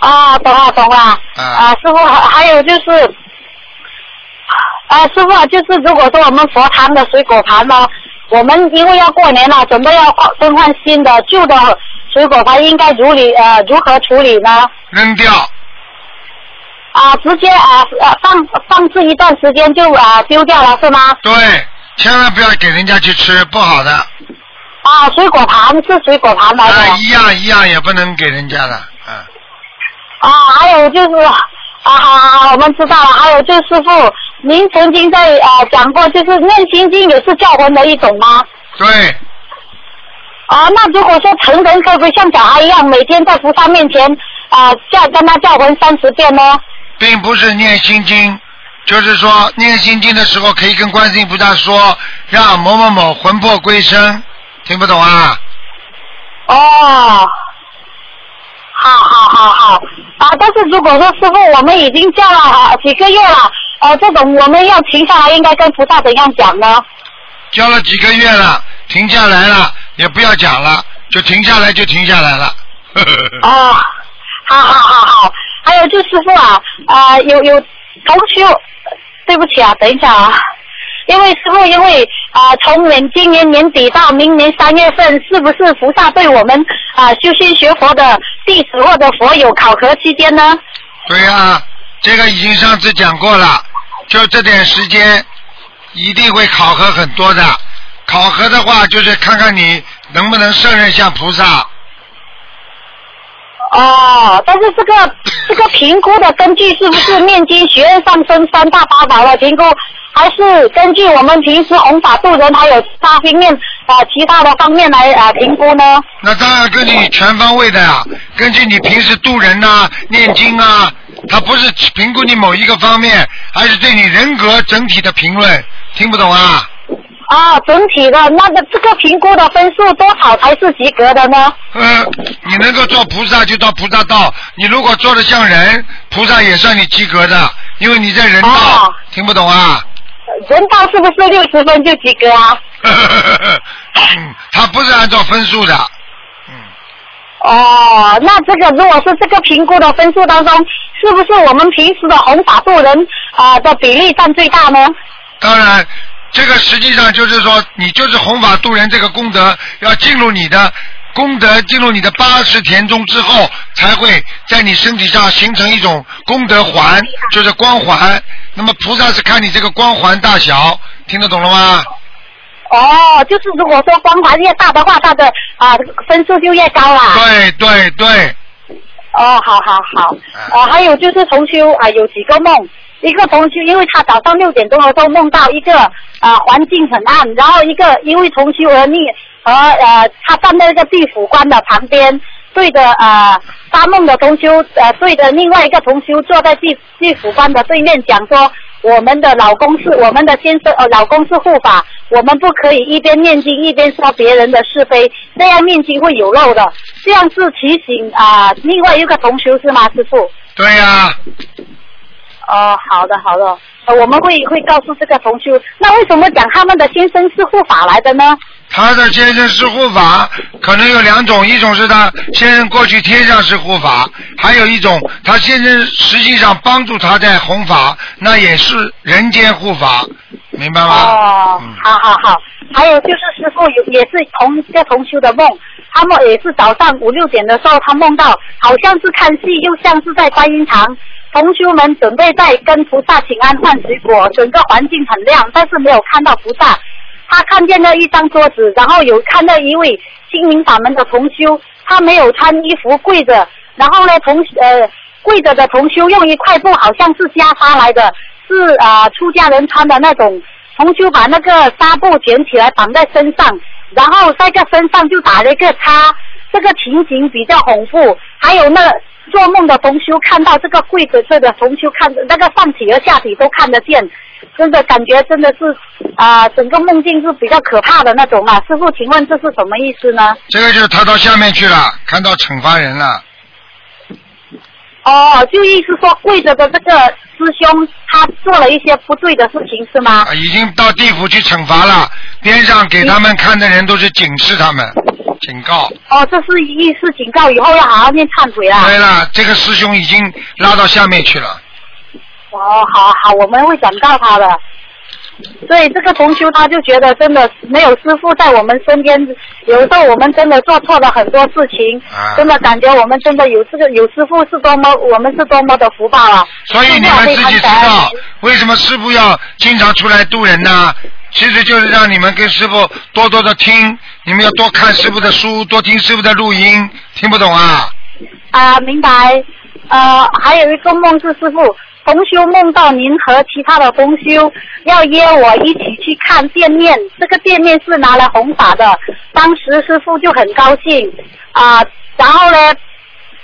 啊，懂了懂了。啊啊，师傅还还有就是，啊，师傅啊，就是如果说我们佛堂的水果盘呢，我们因为要过年了，准备要换更换新的，旧的水果盘应该如理呃如何处理呢？扔掉。啊，直接啊啊放放置一段时间就啊丢掉了是吗？对，千万不要给人家去吃，不好的。啊，水果盘是水果盘来的。啊，一样一样也不能给人家的，嗯。啊，还有就是啊，好好好，我们知道了。还有就是师傅，您曾经在啊讲过，就是念心经也是教魂的一种吗？对，啊，那如果说成人可不可以像小孩一样，每天在菩萨面前啊叫跟他叫魂三十遍呢？并不是念心经，就是说念心经的时候可以跟观世音菩萨说，让某某某魂魄归生，听不懂啊？哦，好好好好啊！但是如果说师傅，我们已经叫了啊几个月了，呃，这种我们要停下来，应该跟菩萨怎样讲呢？教了几个月了，停下来了，也不要讲了，就停下来就停下来了。哦，好好好好，还有就师傅啊，啊、有有同学，对不起啊，等一下啊，因为师傅因为啊、从年今年年底到明年三月份，是不是菩萨对我们啊、修心学佛的弟子或者佛友考核期间呢？对呀、这个已经上次讲过了，就这点时间，一定会考核很多的。考核的话，就是看看你能不能胜任像菩萨。哦，但是这个这个评估的根据是不是念经学院上升三大八宝的评估，还是根据我们平时弘法度人还有其他方面啊、其他的方面来啊、评估呢？那当然根据你全方位的呀、根据你平时度人呐、念经啊，它不是评估你某一个方面，而是对你人格整体的评论。听不懂啊？啊，整体的那个这个评估的分数多少才是及格的呢？嗯，你能够做菩萨就到菩萨道，你如果做的像人，菩萨也算你及格的，因为你在人道。哦听不懂啊？人道是不是六十分就及格啊？嗯，他不是按照分数的。哦，那这个如果是这个评估的分数当中，是不是我们平时的弘法度人啊、的比例占最大呢？当然，这个实际上就是说，你就是弘法度人这个功德要进入你的功德，进入你的八十田中之后，才会在你身体上形成一种功德环，就是光环。那么菩萨是看你这个光环大小，听得懂了吗？哦，就是如果说光环越大的话，它的啊、分数就越高啊。对对对，哦，好好好，呃，还有就是重修啊、有几个梦，一个同修，因为他早上六点钟的时候梦到一个啊、环境很暗，然后一个因为同修而逆和呃他站在那个地府官的旁边，对着呃发梦的同修呃对着另外一个同修坐在地地府官的对面讲说。我们的老公是我们的先生，呃，老公是护法，我们不可以一边念经一边说别人的是非，这样念经会有漏的。这样是提醒啊、另外一个同修是吗，师傅？对呀、哦，好的好的，呃我们会会告诉这个同修。那为什么讲他们的先生是护法来的呢？他的先生是护法，可能有两种，一种是他先生过去天上是护法，还有一种他先生实际上帮助他在弘法，那也是人间护法，明白吗？哦，好好好。还有就是师傅有也是同一个同修的梦，他们也是早上五六点的时候，他梦到好像是看戏，又像是在观音堂。同修们准备在跟菩萨请安换水果，整个环境很亮，但是没有看到菩萨。他看见了一张桌子，然后有看到一位心灵法门的同修，他没有穿衣服跪着，然后呢同呃跪着的同修用一块布，好像是袈裟来的，是啊、呃出家人穿的那种。同修把那个纱布卷起来绑在身上，然后在这身上就打了一个叉，这个情景比较恐怖。还有那做梦的同修看到这个跪着这的同修看那个上体和下体都看得见，真的感觉真的是啊、整个梦境是比较可怕的那种啊。师傅，请问这是什么意思呢？这个就是他到下面去了，看到惩罚人了。哦，就意思说跪着的这个师兄他做了一些不对的事情是吗？啊已经到地府去惩罚了，边上给他们看的人都是警示他们，警告。哦，这是意思警告，以后要好好念忏悔啦。对了，这个师兄已经拉到下面去了。哦，好好，我们会转告他的。所以这个同修他就觉得真的没有师傅在我们身边，有时候我们真的做错了很多事情，啊真的感觉我们真的有这个有师傅是多么我们是多么的福报啊！所以你们自己知道为什么师傅要经常出来渡人呢？其实就是让你们跟师傅多多的听，你们要多看师傅的书，多听师傅的录音，听不懂啊？啊，明白。呃，还有一个梦是师傅，同修梦到您和其他的同修要约我一起去看店面，这个店面是拿来弘法的。当时师傅就很高兴啊、然后呢，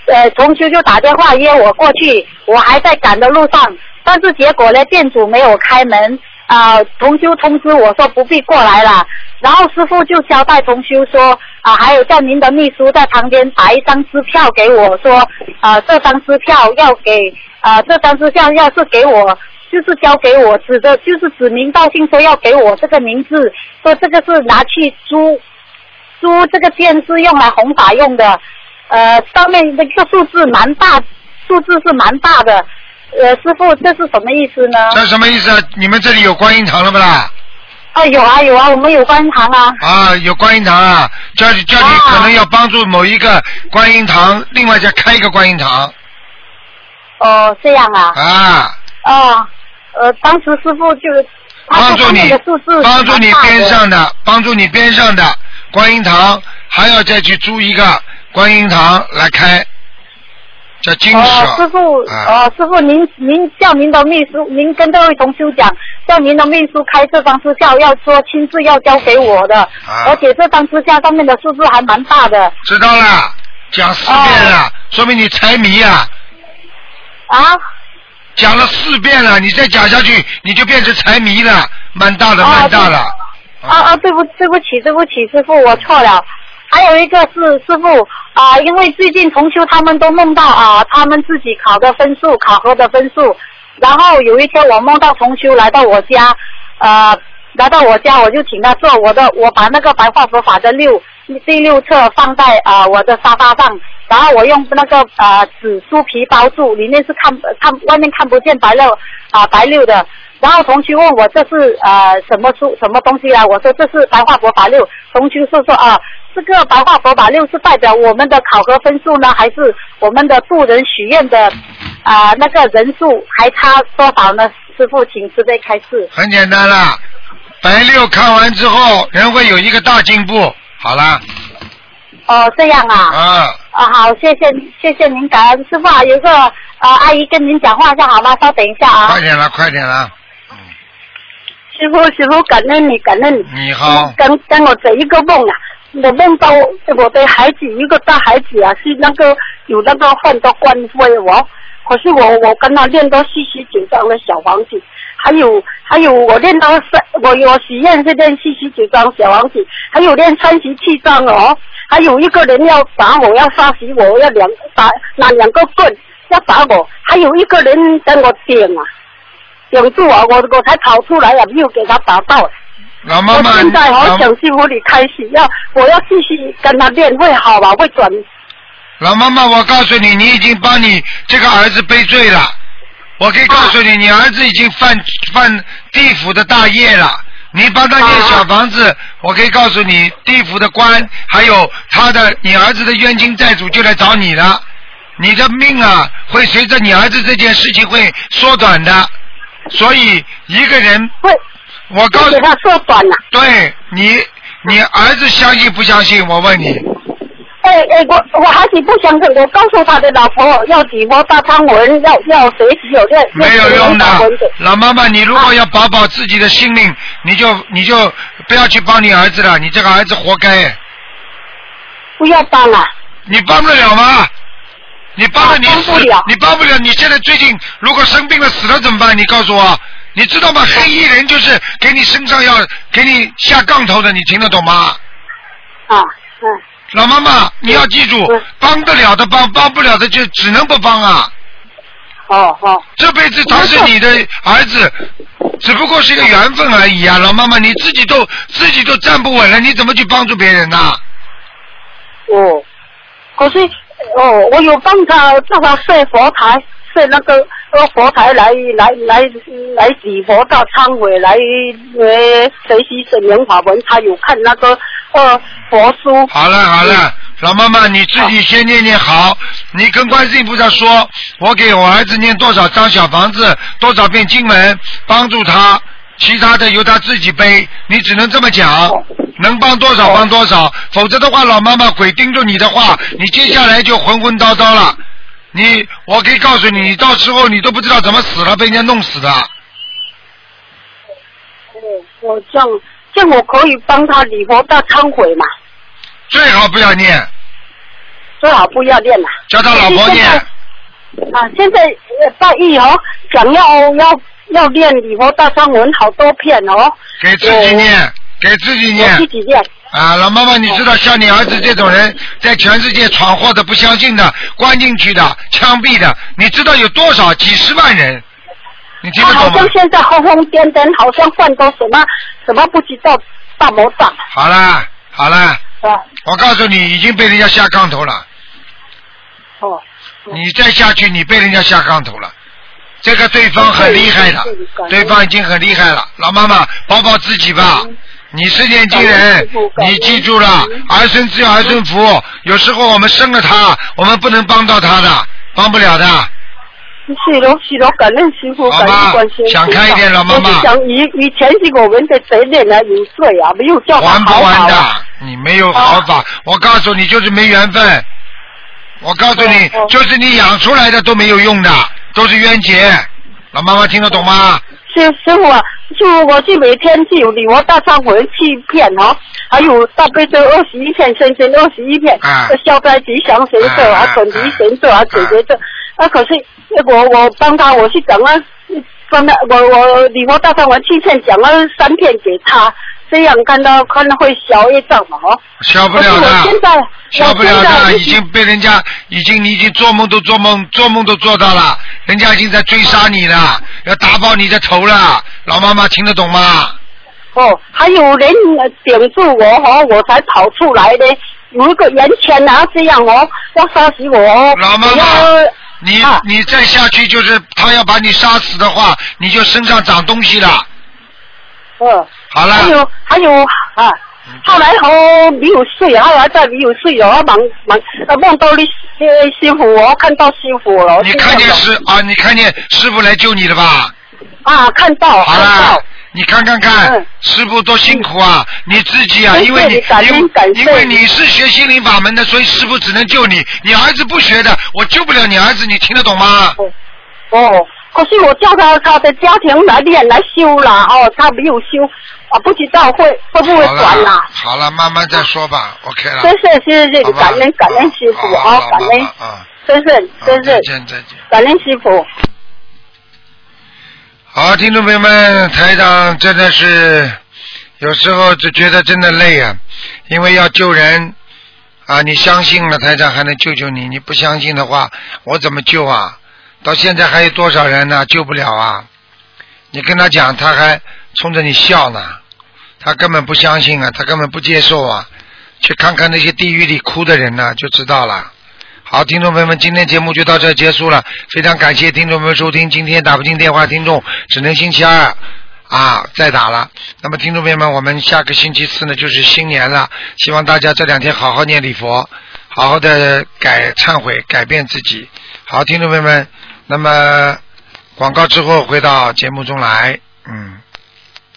呃，同修就打电话约我过去，我还在赶的路上，但是结果呢，店主没有开门。啊、同修通知我说不必过来了，然后师傅就交代同修说啊、还有叫您的秘书在旁边打一张支票给我说，啊、这张支票要给啊、这张支票要是给我，就是交给我指的，就是指名道姓说要给我这个名字，说这个是拿去租租这个店是用来弘法用的，呃，上面那个数字蛮大，数字是蛮大的，呃，师傅这是什么意思呢？这什么意思啊？你们这里有观音堂了不啦？哦，有啊有啊，我们有观音堂啊。啊，有观音堂啊，叫你叫你可能要帮助某一个观音堂，另外再开一个观音堂哦，这样啊。啊，哦，呃，当时师傅就帮助你帮助你边上的，帮助你边上的观音堂，还要再去租一个观音堂来开，叫金哦，舍。师傅，啊哦，师傅，您您叫您的秘书，您跟这位同修讲，叫您的秘书开这张支票，要说亲自要交给我的，啊而且这张支票上面的数字还蛮大的。知道了，讲四遍了，说明你财迷啊。啊？讲了四遍了，你再讲下去，你就变成财迷了，蛮大的，哦蛮大了。啊啊，对不对不起对不起，师傅我错了。还有一个是师傅啊、因为最近同修他们都梦到啊、他们自己考的分数，考核的分数。然后有一天我梦到同修来到我家，呃，来到我家我就请他坐我的，我把那个白话佛法的六第六册放在啊、我的沙发上，然后我用那个呃纸书皮包住，里面是看看外面看不见白六啊、白六的。然后同学问我这是呃什么书什么东西啊？我说这是白话佛法六。同学是说啊，这个白话佛法六是代表我们的考核分数呢，还是我们的渡人许愿的啊、那个人数还差多少呢？师傅，请慈悲开示。很简单啦，白六看完之后，人会有一个大进步。好啦，哦，这样啊。啊。啊，好，谢谢谢谢您，感恩师傅啊，有个呃阿姨跟您讲话一下好吗？稍等一下啊。快点了，快点了。师傅，师傅，感恩你，感恩你。你好，跟跟我做一个梦啊，我梦到我的孩子，一个大孩子啊，是那个有那个患得官非哦。可是我我跟他练到细细紧张的小王子，还有还有我练到三，我我许愿是练七十九张小王子，还有练三十七张哦，还有一个人要打我，要杀死我，要两打拿两个棍要打我，还有一个人跟我顶啊，顶住啊，我我才跑出来啊，没有给他打到。老妈妈，我现在好想师傅你开始要我要继续跟他练会好吧，会转老妈妈，我告诉你，你已经帮你这个儿子背罪了。我可以告诉你，你儿子已经犯犯地府的大业了。你帮他建小房子，我可以告诉你，地府的官还有他的你儿子的冤亲债主就来找你了。你的命啊，会随着你儿子这件事情会缩短的。所以一个人，会，我告诉给他说短了。对你，你儿子相信不相信？我问你。哎哎，我我还是不相信。我告诉他的老婆要礼佛大忏文，要要学习有练，没有用的老妈妈，你如果要保保自己的性命，你就你就不要去帮你儿子了，你这个儿子活该。不要帮了！你帮得了吗？你帮了你死，帮不了你帮不了。你现在最近如果生病了死了怎么办？你告诉我，你知道吗？黑衣人就是给你身上要给你下杠头的，你听得懂吗？啊，嗯。老妈妈，你要记住，帮得了的帮，帮不了的就只能不帮啊。哦哦。这辈子他是你的儿子，只不过是一个缘分而已啊，老妈妈，你自己都自己都站不稳了，你怎么去帮助别人呢、哦，可是哦，我有帮他叫他睡佛台，睡那个呃佛台来来来来礼佛到忏悔，来呃学习神明法门，他有看那个呃佛书。好了好了，老妈妈，你自己先念念好，你跟观世音菩萨说，我给我儿子念多少张小房子，多少遍经文，帮助他，其他的由他自己背，你只能这么讲，能帮多少帮多少，否则的话，老妈妈鬼盯住你的话，你接下来就浑浑叨叨了。你，我可以告诉你，你到时候你都不知道怎么死了，被人家弄死的。我，我这样这样我可以帮他礼佛大忏悔嘛？最好不要念，最好不要念了。叫他老婆念。啊，现在呃大意哦，想要要要念礼佛大忏文好多片哦。给自己念，给自己念。自己念。啊，老妈妈，你知道像你儿子这种人，在全世界闯祸的、不相信的、关进去的、枪毙的，你知道有多少？几十万人，你听得懂吗好像？现在疯疯癫癫，好像犯到什么什么不知道大魔障。好啦，好啦，啊，我告诉你，已经被人家下杠头了。哦。你再下去，你被人家下杠头了。这个对方很厉害的，对方已经很厉害了。老妈妈，保保自己吧。你是念经人，你记住了，儿孙自有儿孙福。有时候我们生了他，我们不能帮到他的，帮不了的。是咯是咯，感恩师傅，感恩观世音菩萨想开一点老妈妈我想以以前是我们的责任来有罪啊，没有叫还不还。的？你没有好法，我告诉你，就是没缘分。我告诉你，就是你养出来的都没有用的，都是冤结。老妈妈听得懂吗？师师傅啊，就我是每天就有礼佛大忏悔七片哦，还有大悲咒二十一片，生生二十一片，啊消灾吉祥神咒啊，准提神咒啊，解决咒。啊，可是我我帮他，我是讲了，帮他我我礼佛大忏悔七片讲了三片给他，这样看到可能会消业障嘛哦。消不了的我现的在，消不了的，已经被人家，已经你已经做梦都做梦，做梦都做到了，人家已经在追杀你了，要打爆你的头了。老妈妈听得懂吗？哦，还有人呃顶住我哦，我才跑出来的。有一个圆圈啊，这样哦，要杀死我哦。老妈妈你、啊你再下去就是他要把你杀死的话，你就身上长东西了。嗯。好了。还有还有啊，后来哦没有睡，后来再没有睡哦，忙忙呃梦到你呃师傅哦，看到师傅了。你看见师啊？你看见师傅来救你了吧？啊，看到好看啦到，你看看看，师傅多辛苦啊！你自己啊，因为你因为你是学心灵法门的，所以师傅只能救你。你儿子不学的，我救不了你儿子，你听得懂吗？哦，可是我叫他他的家庭来练来修了哦，他没有修啊，不知道会会不会转啦。，好了，慢慢再说吧，OK 了。谢谢谢谢感恩感恩师傅啊，感恩啊，真是真再见再见。感恩师傅。好，听众朋友们，台长真的是有时候就觉得真的累啊，因为要救人啊，你相信了台长还能救救你，你不相信的话，我怎么救啊？到现在还有多少人呢？救不了啊！你跟他讲，他还冲着你笑呢，他根本不相信啊，他根本不接受啊。去看看那些地狱里哭的人呢，就知道了。好，听众朋友们，今天节目就到这结束了，非常感谢听众朋友收听。今天打不进电话，听众只能星期二啊再打了。那么，听众朋友们，我们下个星期四呢就是新年了，希望大家这两天好好念礼佛，好好的改忏悔，改变自己。好，听众朋友们，那么广告之后回到节目中来，嗯。